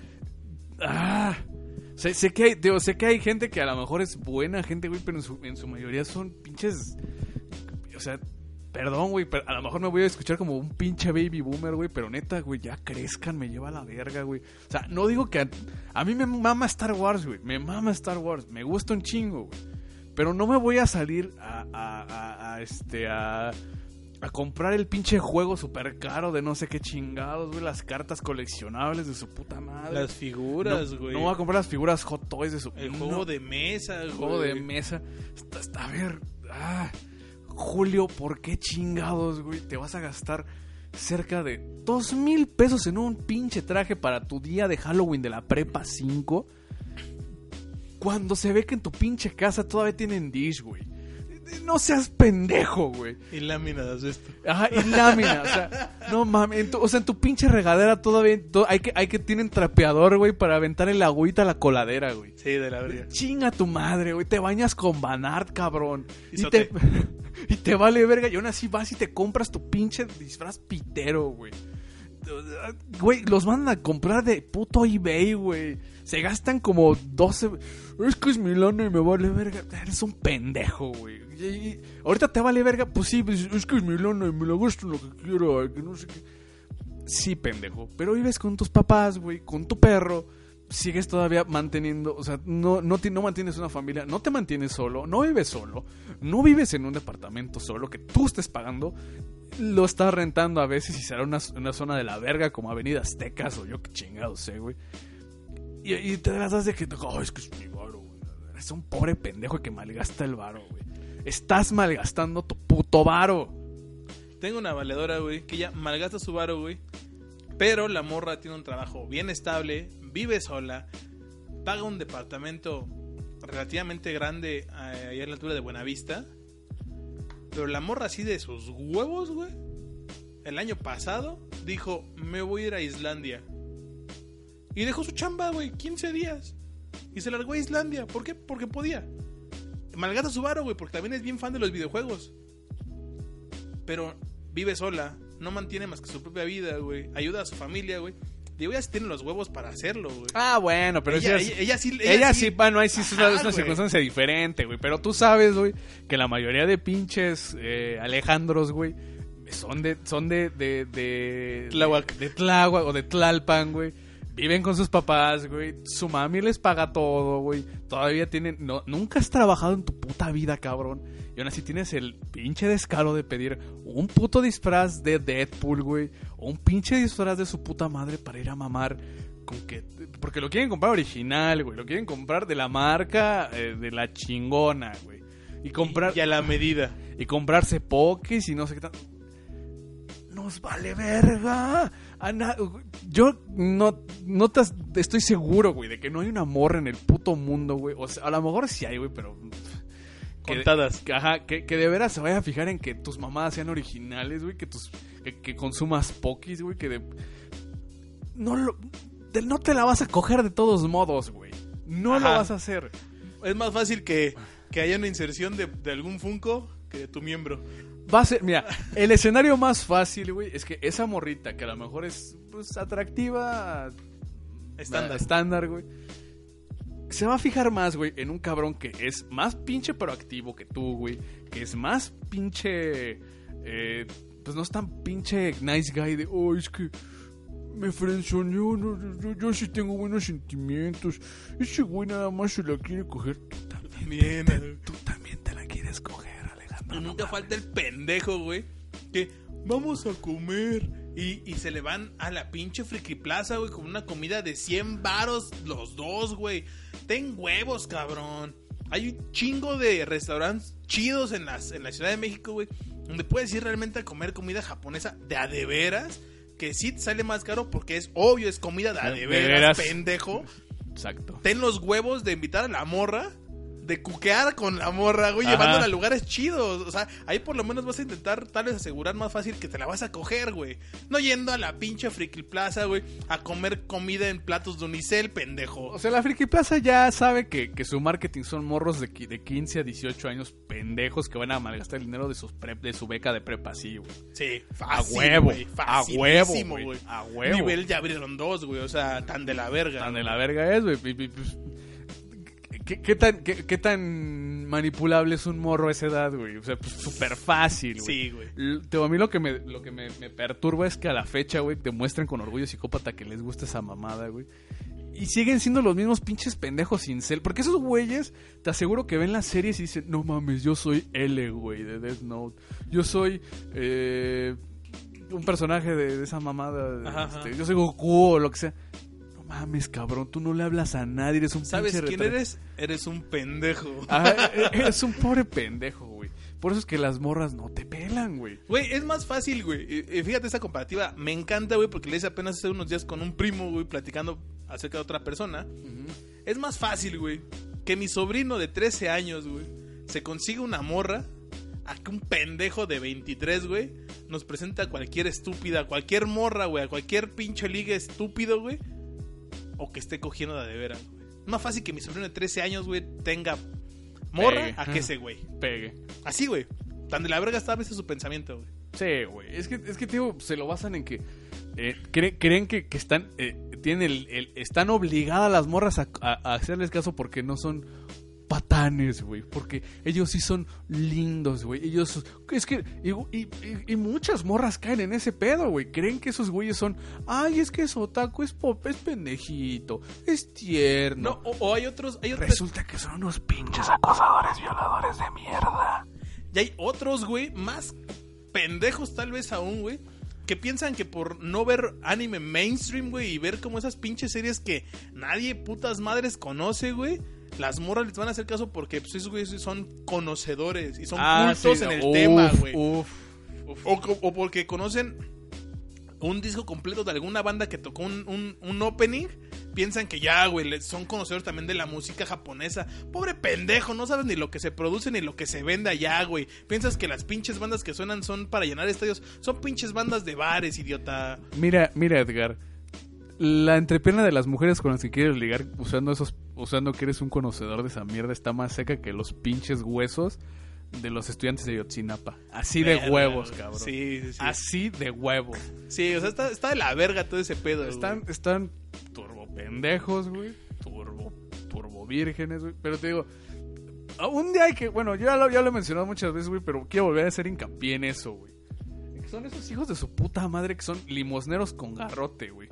ah, sé, sé que hay, tío, sé que hay gente que a lo mejor es buena gente, güey, pero en su, en su mayoría son pinches. O sea, perdón, güey, pero a lo mejor me voy a escuchar como un pinche baby boomer, güey, pero neta, güey, ya crezcan, me lleva a la verga, güey. O sea, no digo que a, a mí me mama Star Wars, güey, me mama Star Wars, me gusta un chingo, güey. Pero no me voy a salir a, a- a- a, este, a, comprar el pinche juego super caro de no sé qué chingados, güey, las cartas coleccionables de su puta madre. Las figuras, no, güey. no voy a comprar las figuras Hot Toys de su El no, juego de mesa, el güey. juego de mesa. Está, está- a ver, ah, Julio, ¿por qué chingados, güey? Te vas a gastar cerca de dos mil pesos en un pinche traje para tu día de Halloween de la prepa 5. Cuando se ve que en tu pinche casa todavía tienen dish, güey. no seas pendejo, güey. Y láminas esto. Ajá, y lámina, o sea, no mames, o sea, en tu pinche regadera todavía to- hay que hay que tienen trapeador, güey, para aventar el agüita a la coladera, güey. Sí, de la verga. Chinga tu madre, güey, te bañas con Banart, cabrón. Y Y te, y te vale verga, y aún así vas y te compras tu pinche disfraz pitero, güey. Güey, los mandan a comprar de puto eBay, güey. Se gastan como 12... Es que es Milano y me vale verga. Eres un pendejo, güey. Ahorita te vale verga, pues sí, pues, es que es Milano y me lo gasto en lo que quiero, que no sé qué. Sí, pendejo. Pero vives con tus papás, güey, con tu perro. Sigues todavía manteniendo, o sea, no, no, no mantienes una familia, no te mantienes solo, no vives solo, no vives en un departamento solo que tú estés pagando, lo estás rentando a veces y será una, una zona de la verga como Avenida Aztecas o yo qué chingado sé, güey. Y, te das de que, "Ay, es que Eres un pobre pendejo que malgasta el varo, güey. Estás malgastando tu puto varo. Tengo una valedora, güey, que ya malgasta su varo, güey. Pero la morra tiene un trabajo bien estable, vive sola, paga un departamento relativamente grande eh, allá en la altura de Buenavista. Pero la morra así de sus huevos, güey. El año pasado dijo, me voy a ir a Islandia. Y dejó su chamba, güey, 15 días. Y se largó a Islandia. ¿Por qué? Porque podía. Malgasta su varo, güey, porque también es bien fan de los videojuegos. Pero vive sola, no mantiene más que su propia vida, güey. Ayuda a su familia, güey. Digo, ella sí tiene los huevos para hacerlo, güey. Ah, bueno, pero ella, ella, ella, ella sí. Ella, sí, bueno, ahí sí es una, Ajá, es una güey. circunstancia diferente, güey. Pero tú sabes, güey, que la mayoría de pinches eh, Alejandros, güey, son de, son de, de, de, Tláhuac. de, de Tláhuac o de Tlalpan, güey. Viven con sus papás, güey. Su mami les paga todo, güey. Todavía tienen, no, nunca has trabajado en tu puta vida, cabrón. Y aún así tienes el pinche descaro de pedir un puto disfraz de Deadpool, güey. O un pinche disfraz de su puta madre para ir a mamar con que porque lo quieren comprar original, güey, lo quieren comprar de la marca eh, de la chingona, güey. Y comprar Y a la medida. y comprarse pokés y no sé qué tal. Nos vale verga. A na- Yo no, no te- estoy seguro, güey, de que no hay una morra en el puto mundo, güey. O sea, a lo mejor sí hay, güey, pero... que- Contadas. que, ajá, que, que de veras se vaya a fijar en que tus mamadas sean originales, güey, que tus que, que consumas pokis, güey, que de no lo de- no te la vas a coger de todos modos, güey. No lo vas a hacer. Es más fácil que, que haya una inserción de, de algún Funko que de tu miembro. Va a ser, mira, el escenario más fácil, güey, es que esa morrita que a lo mejor es pues, atractiva Estándar. estándar, güey. Se va a fijar más, güey, en un cabrón que es más pinche proactivo que tú, güey. Que es más pinche. eh, pues no es tan pinche nice guy de. Oh, es que. Me frenzoneó. No, yo, yo- yo sí tengo buenos sentimientos. Ese güey nada más se la quiere coger. Tú también, Bien. tú también te la quieres coger, No nunca mames. falta el pendejo, güey. Que vamos a comer. Y, y se le van a la pinche Friki Plaza, güey, con una comida de 100 varos los dos, güey. Ten huevos, cabrón. Hay un chingo de restaurantes chidos en, las, en la Ciudad de México, güey. Donde puedes ir realmente a comer comida japonesa de a de veras. Que sí te sale más caro porque es obvio, es comida de a de veras. pendejo. Exacto. ten los huevos de invitar a la morra, de cuquear con la morra, güey, Ajá. llevándola a lugares chidos. O sea, ahí por lo menos vas a intentar tal vez asegurar más fácil que te la vas a coger, güey. No yendo a la pinche Friki Plaza, güey, a comer comida en platos de unicel, pendejo. O sea, la Friki Plaza ya sabe que, que su marketing son morros de, de 15 a 18 años pendejos que van a malgastar el dinero de, sus prep, de su beca de prepa, sí, güey. Sí, A fácil, huevo, güey, a huevo, güey, a huevo. Nivel ya abrieron dos, güey, o sea, tan de la verga. Tan de la verga es, güey. ¿Qué, qué tan, qué, qué tan manipulable es un morro a esa edad, güey? O sea, pues súper fácil, güey. Sí, güey. Te- a mí lo que me, lo que me, me perturba es que a la fecha, güey, demuestren con orgullo psicópata que les gusta esa mamada, güey. Y siguen siendo los mismos pinches pendejos sin cel. Porque esos güeyes, te aseguro que ven las series y dicen, no mames, yo soy L, güey, de Death Note. Yo soy eh, un personaje de, de esa mamada. Ajá, este, ajá. yo soy Goku o lo que sea. Mames, cabrón, tú no le hablas a nadie, eres un ¿Sabes pinche quién eres? Eres un pendejo. Ajá, e- eres un pobre pendejo, güey. Por eso es que las morras no te pelan, güey. Güey, es más fácil, güey. Fíjate esa comparativa. Me encanta, güey, porque le hice apenas hace unos días con un primo, güey, platicando acerca de otra persona. Es más fácil, güey, que mi sobrino de 13 años, güey, se consiga una morra a que un pendejo de 23, güey, nos presenta a cualquier estúpida, a cualquier morra, güey, a cualquier pinche liga estúpido, güey, o que esté cogiendo de, de veras, güey. Es más fácil que mi sobrino de 13 años, güey, tenga morra Pegue. a que ese, güey. Pegue. Así, güey. Tan de la verga está a veces su pensamiento, güey. Sí, güey. Es que, es que, tío, se lo basan en que eh, cre- creen que, que están, eh, tienen el, el- están obligadas las morras a, a- a hacerles caso porque no son patanes, güey. Porque ellos sí son lindos, güey. Ellos, es que, y, y- y- y muchas morras caen en ese pedo, güey. Creen que esos güeyes son, ay, es que es otaku, es pop, es pendejito, es tierno. No, o, o hay otros, hay otros, Resulta que son unos pinches acosadores, violadores de mierda. y hay otros, güey, más pendejos tal vez aún, güey, que piensan que por no ver anime mainstream, güey, y ver como esas pinches series que nadie putas madres conoce, güey, las morras les van a hacer caso porque pues esos güeyes son conocedores y son cultos en el tema, güey. Ah, Uf, O, porque conocen un disco completo de alguna banda que tocó un, un- un opening, piensan que ya, güey, son conocedores también de la música japonesa. Pobre pendejo, no sabes ni lo que se produce ni lo que se vende allá, güey. Piensas que las pinches bandas que suenan son para llenar estadios. Son pinches bandas de bares, idiota. Mira, mira, Edgar. La entrepierna de las mujeres con las que quieres ligar usando esos, usando que eres un conocedor de esa mierda está más seca que los pinches huesos de los estudiantes de Yotzinapa. Así de Verga, huevos, cabrón. Sí, sí, sí. Así de huevos. Sí, o sea, está, está de la verga todo ese pedo. Están, güey. están turbo pendejos, güey. Turbo, turbo vírgenes, güey. Pero te digo, un día hay que, bueno, yo ya lo, ya lo he mencionado muchas veces, güey, pero quiero volver a hacer hincapié en eso, güey. Son esos hijos de su puta madre que son limosneros con garrote, güey.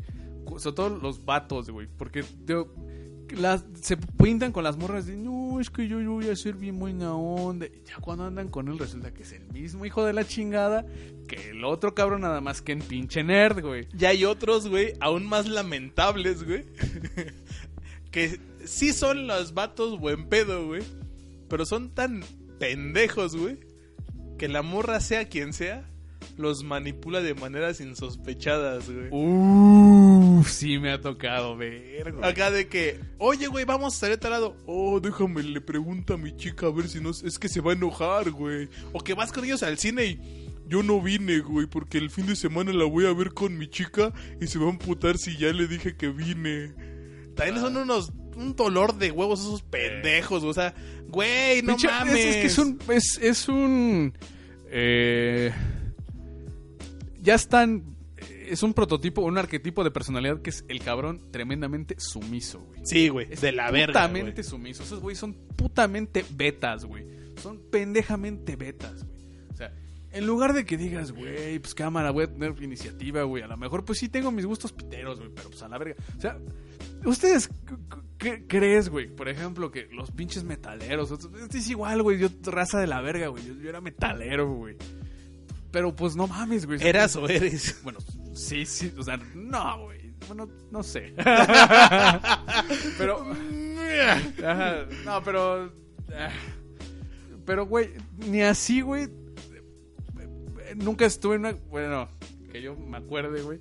Sobre todo los vatos, güey. Porque que las, se pintan con las morras de, no, es que yo, yo voy a ser bien buena onda. Y ya cuando andan con él resulta que es el mismo hijo de la chingada que el otro cabrón nada más que en pinche nerd, güey. Ya hay otros, güey, aún más lamentables, güey. que sí son los vatos buen pedo, güey. Pero son tan pendejos, güey. Que la morra sea quien sea, los manipula de maneras insospechadas, güey. Uff, sí me ha tocado ver, güey. Acá de que, oye, güey, vamos a salir a tal lado. Oh, déjame, le pregunta a mi chica a ver si no. Es que se va a enojar, güey. O que vas con ellos al cine y. Yo no vine, güey, porque el fin de semana la voy a ver con mi chica y se va a amputar si ya le dije que vine. También son unos. Un dolor de huevos esos pendejos. O sea, güey, no mames. Es, es que es un. Es, es un. eh, ya están. Es un prototipo, un arquetipo de personalidad que es el cabrón tremendamente sumiso, güey. Sí, güey, Es de la verga. Putamente sumiso. Esos güeyes son putamente betas, güey. Son pendejamente betas, güey. O sea, en lugar de que digas, güey, pues cámara, voy a tener iniciativa, güey. A lo mejor, pues sí tengo mis gustos piteros, güey, pero pues a la verga. O sea, ¿ustedes qué crees, güey? Por ejemplo, que los pinches metaleros. Es igual, güey. Yo, raza de la verga, güey. Yo, yo era metalero, güey. Pero pues no mames, güey. Eras o eres. Bueno, sí, sí, o sea, no, güey. Bueno, no sé. pero. Ajá, no, pero. Pero, güey, ni así, güey. Nunca estuve en una. Bueno, que yo me acuerde, güey.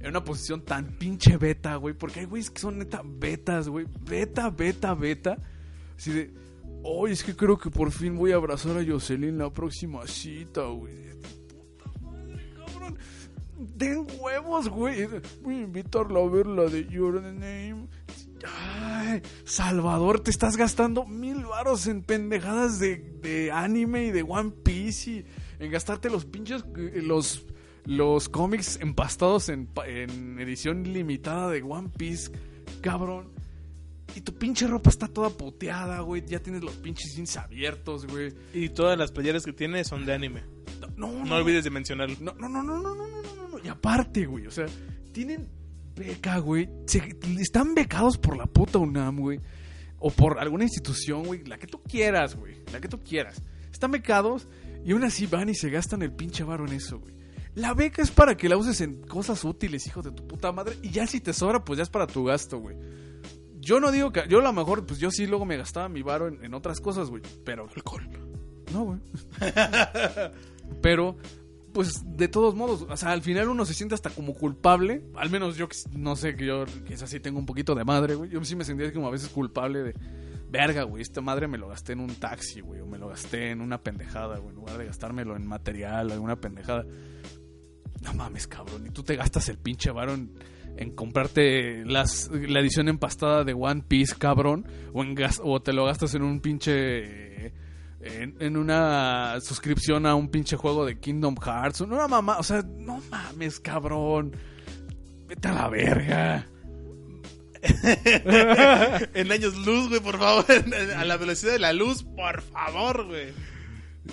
En una posición tan pinche beta, güey. Porque hay güeyes que son neta betas, güey. Beta, beta, beta. Así de. Oye, es que creo que por fin voy a abrazar a Jocelyn la próxima cita, güey. Puta madre, cabrón. Den huevos, güey. Voy a invitarla a ver la de Your Name. Ay, Salvador, te estás gastando mil varos en pendejadas de, de, anime y de One Piece y en gastarte los pinches, eh, los, los cómics empastados en, en edición limitada de One Piece, cabrón. Y tu pinche ropa está toda puteada, güey. Ya tienes los pinches jeans abiertos, güey. Y todas las playeras que tienes son de anime. No, no, no olvides de mencionarlo. No, no, no, no, no, no, no. no y aparte, güey, o sea, tienen beca, güey. Se- están becados por la puta UNAM, güey. O por alguna institución, güey. La que tú quieras, güey. La que tú quieras. Están becados y aún así van y se gastan el pinche varo en eso, güey. La beca es para que la uses en cosas útiles, hijo de tu puta madre. Y ya si te sobra, pues ya es para tu gasto, güey. Yo no digo que... Yo a lo mejor, pues yo sí luego me gastaba mi varo en, en otras cosas, güey. Pero... Alcohol. No, güey. Pero, pues, de todos modos, o sea, al final uno se siente hasta como culpable. Al menos yo, no sé, que yo quizás sí tengo un poquito de madre, güey. Yo sí me sentía como a veces culpable de, verga, güey, esta madre me lo gasté en un taxi, güey, o me lo gasté en una pendejada, güey, en lugar de gastármelo en material, alguna pendejada. No mames, cabrón, y tú te gastas el pinche varón en comprarte las, la edición empastada de One Piece, cabrón, o, en gas- o te lo gastas en un pinche... En, una suscripción a un pinche juego de Kingdom Hearts, una mamá, o sea, no mames, cabrón. Vete a la verga. en años luz, güey, por favor. A la velocidad de la luz, por favor, güey.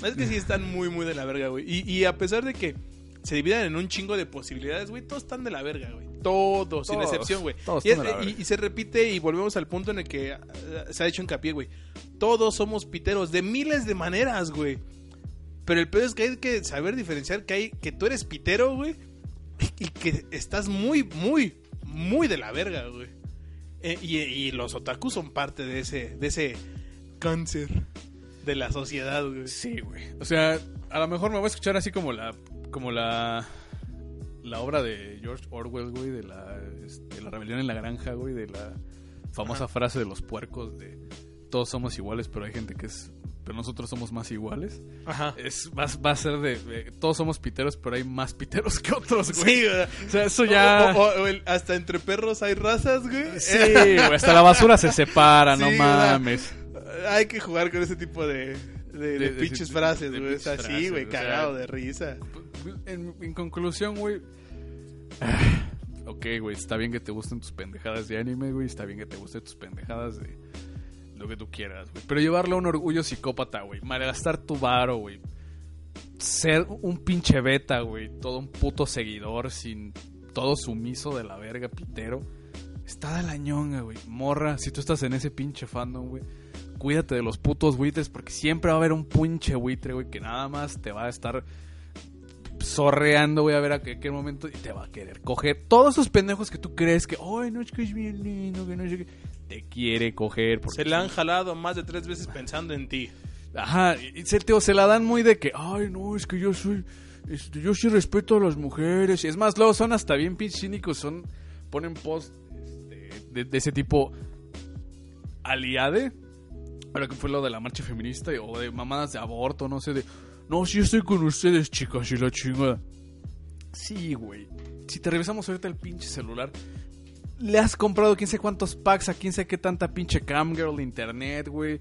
Es que sí están muy, muy de la verga, güey. Y, y a pesar de que se dividan en un chingo de posibilidades, güey, todos están de la verga, güey. Todos, sin excepción, güey. Y, y- y se repite y volvemos al punto en el que eh, se ha hecho hincapié, güey. Todos somos piteros de miles de maneras, güey. Pero el peor es que hay que saber diferenciar que hay que tú eres pitero, güey, y que estás muy, muy, muy de la verga, güey. Eh, y, y los otakus son parte de ese, de ese cáncer de la sociedad, güey. Sí, güey. O sea, a lo mejor me voy a escuchar así como la como la la obra de George Orwell, güey, de la este, la rebelión en la granja, güey, de la famosa frase de los puercos de todos somos iguales, pero hay gente que es pero nosotros somos más iguales. Ajá. Es va, va a ser de, de- todos somos piteros, pero hay más piteros que otros, güey. Sí. O sea, eso ya O, o- o el- hasta entre perros hay razas, güey. Sí, güey, hasta la basura se separa, no mames. Hay que jugar con ese tipo de, de, de De- de- pinches de- frases, de güey. Es así, güey, o sea, cagado de risa. En, conclusión, güey. Ok, güey, está bien que te gusten tus pendejadas de anime, güey. Está bien que te gusten tus pendejadas de lo que tú quieras, güey. Pero llevarlo a un orgullo psicópata, güey. Malgastar tu varo, güey. Ser un pinche beta, güey. Todo un puto seguidor sin todo sumiso de la verga, pitero. Está de la ñonga, güey. Morra, si tú estás en ese pinche fandom, güey. Cuídate de los putos buitres porque siempre va a haber un pinche buitre, güey, que nada más te va a estar zorreando, güey, a ver a qué, qué momento y te va a querer coger. Todos esos pendejos que tú crees que, ay, no es que es bien lindo, que no sé qué, te quiere coger. Porque Se la han jalado más de tres veces pensando en ti. Ajá, y se, tío, se la dan muy de que, ay, no, es que yo soy, este, yo sí respeto a las mujeres. Y es más, luego son hasta bien pinches cínicos, son, ponen post este, de, de ese tipo aliade. Ahora que fue lo de la marcha feminista o de mamadas de aborto, no sé, de, no, sí estoy con ustedes, chicas, y la chingada. Sí, güey. Si te revisamos ahorita el pinche celular, le has comprado quién sé cuántos packs a quién sé qué tanta pinche camgirl de internet, güey.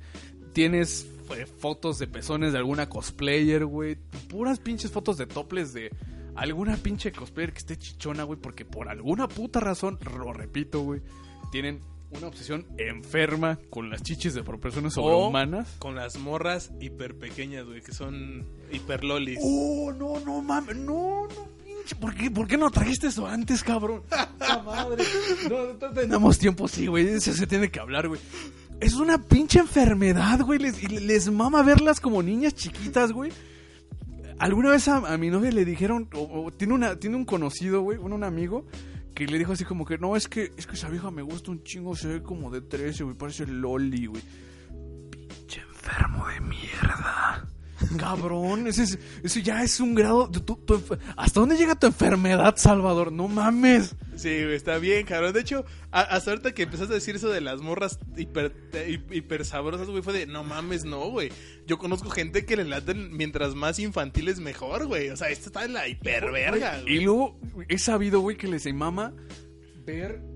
Tienes eh, fotos de pezones de alguna cosplayer, güey. Puras pinches fotos de toples de alguna pinche cosplayer que esté chichona, güey. Porque por alguna puta razón, lo repito, güey, tienen una obsesión enferma con las chichis de proporciones sobrehumanas. con las morras hiper pequeñas, güey, que son hiper lolis. Oh, no, no mames, no, no, pinche. ¿Por qué, ¿Por qué no trajiste eso antes, cabrón? ¡La madre! No, no tenemos tiempo, sí, güey. Eso se tiene que hablar, güey. Es una pinche enfermedad, güey. Les, les mama verlas como niñas chiquitas, güey. Alguna vez a, a mi novia le dijeron, o, o tiene, una, tiene un conocido, güey, un, un amigo, que le dijo así como que, no, es que, es que esa vieja me gusta un chingo, se ve como de 13, güey, parece Loli, güey. Pinche enfermo de mierda. Cabrón, ese, es- ese ya es un grado. de tu- tu ¿Hasta dónde llega tu enfermedad, Salvador? No mames. Sí, está bien, cabrón. De hecho, a- hasta ahorita que empezaste a decir eso de las morras hiper, hiper sabrosas, güey, fue de, no mames, no, güey. Yo conozco gente que le laten mientras más infantiles mejor, güey. O sea, esto está en la hiperverga, Y güey. luego he sabido, güey, que les mama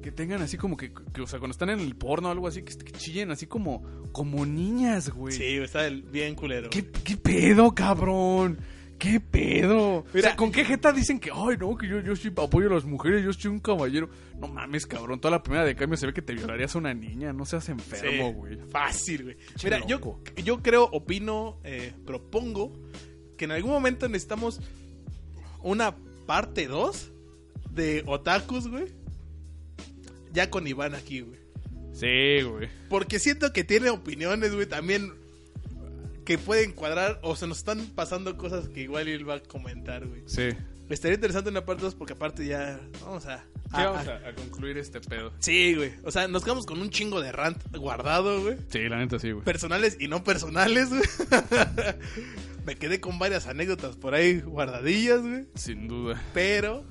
que tengan así como que, que, o sea, cuando están en el porno o algo así, que, que chillen así como, como niñas, güey. Sí, está bien culero. ¿Qué, ¿Qué pedo, cabrón? ¿Qué pedo? o Mira- sea, ¿con qué jeta dicen que, ay, no, que yo, yo sí apoyo a las mujeres, yo soy un caballero? No mames, cabrón, toda la primera de cambio se ve que te violarías a una niña, no seas enfermo, Sí, güey. Fácil, güey. Che Mira, yo, yo creo, opino, eh, propongo que en algún momento necesitamos una parte 2 de otakus, güey. Ya con Iván aquí, güey. Sí, güey. Porque siento que tiene opiniones, güey, también que pueden cuadrar o se nos están pasando cosas que igual él va a comentar, güey. Sí. Estaría interesante una parte 2 porque aparte ya vamos a... Sí, a- vamos a- a, a concluir este pedo. Sí, güey. O sea, nos quedamos con un chingo de rant guardado, güey. Sí, la neta sí, güey. personales y no personales, güey. Me quedé con varias anécdotas por ahí guardadillas, güey. Sin duda. Pero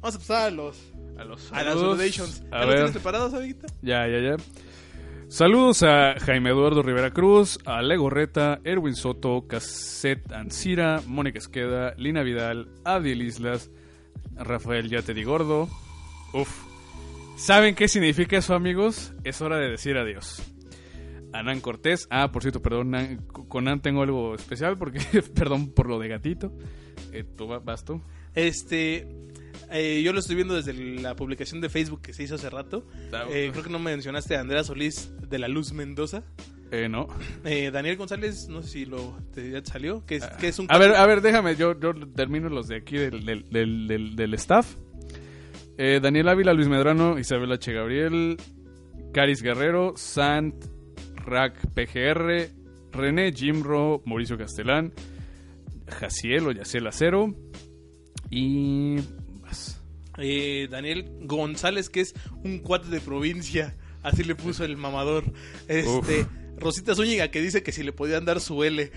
vamos a pasar a los A los a las saludos. saludations. A ¿Ya los ver. tienes preparados ahorita? Ya, ya, ya. Saludos a Jaime Eduardo Rivera Cruz, a Lego Reta, Erwin Soto, Cassette Ancira, Mónica Esqueda, Lina Vidal, Adiel Islas, Rafael Yatedi Gordo. Uf. ¿Saben qué significa eso, amigos? Es hora de decir adiós. Anán Cortés. Ah, por cierto, perdón, Nan- con Nan tengo algo especial porque, perdón por lo de gatito. Eh, ¿Tú va- vas tú? Este, eh, yo lo estoy viendo desde la publicación de Facebook que se hizo hace rato. Ah, Eh, creo que no mencionaste a Andrea Solís de la Luz Mendoza. Eh, no. Eh, Daniel González, no sé si lo te- ya te salió, que es, que es un A ver, a ver, déjame, yo, yo termino los de aquí del, del, del, del- del staff. Daniel Ávila, Luis Medrano, Isabel H. Gabriel, Caris Guerrero, Sant, Rack PGR, René Jimro, Mauricio Castelán, Jaciel o Yaciel Acero y... Eh, Daniel González, que es un cuate de provincia. Así le puso el mamador. Este, Rosita Zúñiga, que dice que si le podían dar su L.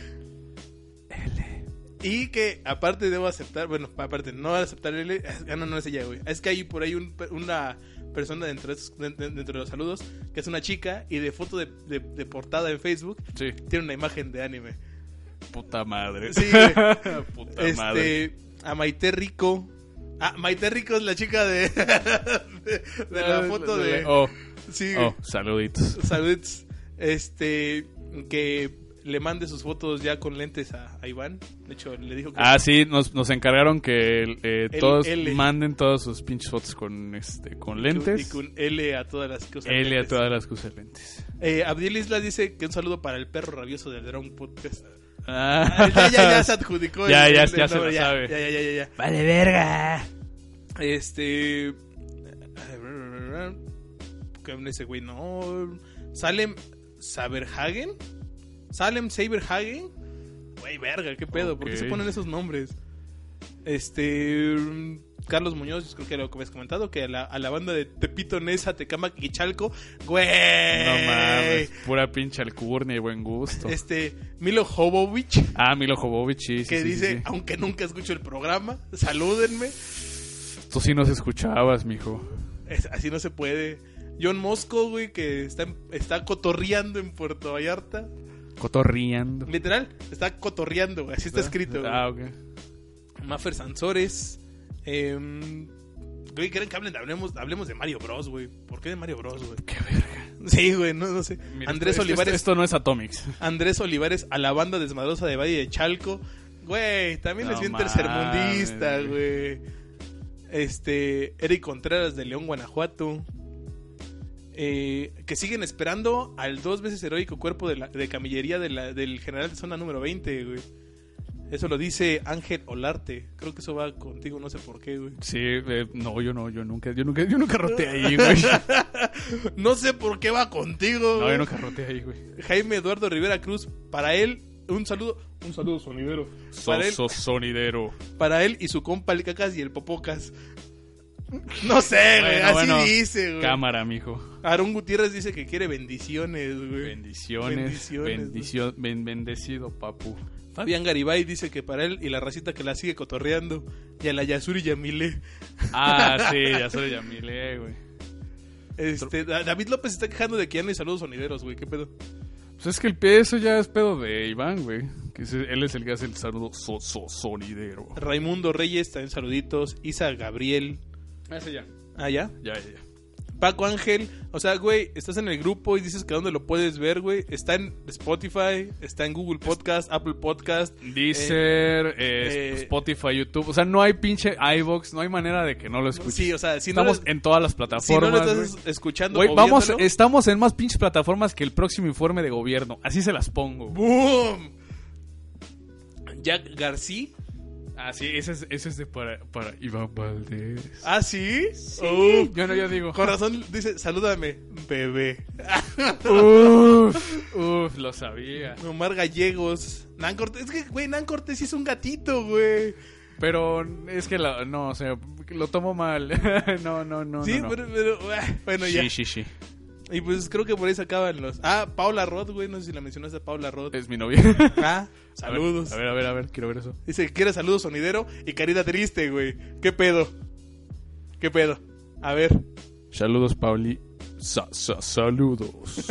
Y que aparte debo aceptar, bueno, aparte no aceptar L, ah, no, no es ella, güey. Es que hay por ahí un- una persona dentro de, dentro de los saludos que es una chica y de foto de, de- de portada en Facebook Sí, tiene una imagen de anime. puta madre. Sí, puta madre. Este, a Maite Rico. Ah, Maite Rico es la chica de, de, de la foto de... Oh, Sí, oh, saluditos. saludos. Este, que le mande sus fotos ya con lentes a, a Iván. De hecho, le dijo que... Ah, sí, nos, nos encargaron que eh, todos L. manden todas sus pinches fotos con este con Y lentes. con L a todas las cosas. L a todas las que usan lentes. Eh, Abdiel Isla dice que un saludo para el perro rabioso del Drone Podcast. Ah, ya, ya, ya se adjudicó. Ya, el- ya, el ya se nombre, la sabe. Ya, ya, ya, ya, ya. Vale, verga. Este. ¿Qué ese güey? No. Salem Saberhagen. Salem Saberhagen. Güey, verga, qué pedo. ¿Por qué se ponen esos nombres? Este. Carlos Muñoz, creo que era lo que habías comentado, que a la, a la banda de Tepito, Nesa, Tecama y Chalco, güey. No mames, pura pinche alcurnia y buen gusto. Este, Milo Jovovich, Ah, Milo Jovovich, sí, que sí, dice, sí. aunque nunca escucho el programa, salúdenme. Tú sí nos escuchabas, mijo. Es- así no se puede. John Mosco, güey, que está, está cotorreando en Puerto Vallarta. Cotorriando. Literal, está cotorreando, güey. Así está escrito. güey. Ah, ok. Maffer Sansores. Eh, güey, ¿quieren que hablen, hablemos, hablemos de Mario Bros, güey? ¿Por qué de Mario Bros, güey? Qué verga. Sí, güey, no, no sé. Mira, Andrés esto- Olivares. Esto, esto no es Atomics. Andrés Olivares a la banda desmadrosa de Valle de Chalco. Güey, también No es bien tercermundista, güey. güey. Este, Eric Contreras de León, Guanajuato. Eh, que siguen esperando al dos veces heroico cuerpo de, la- de camillería de la- del general de zona número 20, güey. Eso lo dice Ángel Olarte. Creo que eso va contigo, no sé por qué, güey. Sí, eh, no, yo no, yo nunca, yo nunca, yo nunca roté ahí, güey. No sé por qué va contigo, No, yo nunca roté ahí, güey. Jaime Eduardo Rivera Cruz, para él, un saludo, un saludo sonidero. Para él, sonidero. para él y su compa el cacas y el popocas. No sé, güey, Bueno, así bueno, dice, güey. Cámara, mijo. Aarón Gutiérrez dice que quiere bendiciones, güey. Bendiciones. Bendiciones, bendición, ben- bendecido, papu. Fabián Garibay dice que para él y la racita que la sigue cotorreando. Y a la Yasuri Yamile. Ah, sí, ya soy Yamile, güey. Este, Da- David López está quejando de que ya no hay saludos sonideros, güey. ¿Qué pedo? Pues es que el peso ya es pedo de Iván, güey. Que él es el que hace el saludo so, so- sonidero. Raimundo Reyes, también saluditos. Isa Gabriel. Ese ya. Ah, ya. Ya, ya, ya. Paco Ángel, o sea, güey, estás en el grupo y dices que dónde lo puedes ver, güey. Está en Spotify, está en Google Podcast, Apple Podcast. Deezer, eh, eh, Spotify, YouTube. O sea, no hay pinche iBox, no hay manera de que no lo escuches. Sí, o sea, si no, Estamos lo- en todas las si no plataformas. lo güey. estás escuchando, Güey, o vamos, estamos en más pinches plataformas que el próximo informe de gobierno. Así se las pongo. ¡Boom! Jack García. Ah, sí, ese es, ese es de para, para Iván Valdés. ¿Ah, sí? Uf, yo no, yo digo. Con razón dice, salúdame, bebé. Uf, uf, lo sabía. Omar Gallegos. Nan Cortés, es que, güey, Nan Cortés sí es un gatito, güey. Pero es que la- no, o sea, lo tomo mal. no, no, no. sí, no, no. Pero, pero, ah, bueno, ya. Sí, sí, sí. Y pues creo que por ahí se acaban los. Ah, Paula Roth, güey, no sé si la mencionaste a Paula Roth. Es mi novia. Ah, saludos. A ver, a ver, a ver, quiero ver eso. Dice que quiere saludos sonidero y carita triste, güey. ¿Qué pedo? ¿Qué pedo? A ver. Saludos, Pauli. sa- sa- saludos.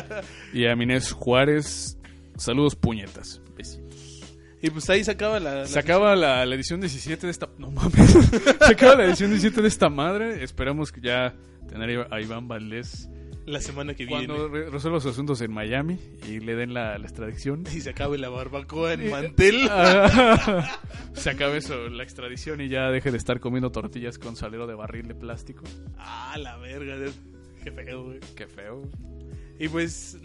y a Inés Juárez, saludos puñetas. Besitos. Y pues ahí se acaba la... la- Se acaba la, la edición 17 de esta... No mames. Se acaba la edición 17 de esta madre. Esperamos que ya tener a Iván Valdés la semana que viene. cuando re- resuelva sus asuntos en Miami y le den la, la extradición. Y se acabe la barbacoa en mantel. Ah, se acabe eso, la extradición y ya deje de estar comiendo tortillas con salero de barril de plástico. Ah, la verga. Qué feo, güey. Qué feo. Y pues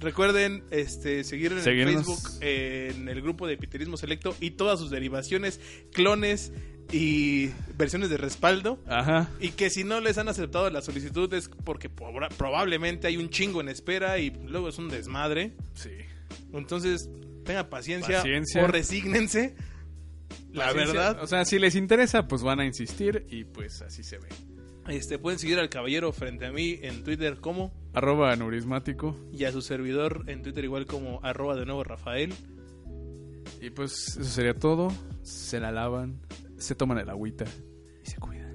recuerden este seguir en el Seguirnos. Facebook en el grupo de Piterismo Selecto y todas sus derivaciones, clones y versiones de respaldo. Ajá. Y que si no les han aceptado la solicitud es porque proba- probablemente hay un chingo en espera y luego es un desmadre. Sí. Entonces, tengan paciencia, Paciencia. o resígnense. La Paciencia. verdad, O sea, si les interesa, pues van a insistir y pues así se ve. este pueden seguir al caballero frente a mí en Twitter como Arroba nurismático. y a su servidor en Twitter igual como arroba de nuevo Rafael. Y pues eso sería todo. Se la lavan, se toman el agüita y se cuidan.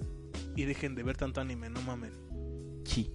Y dejen de ver tanto anime, no mamen. Chi.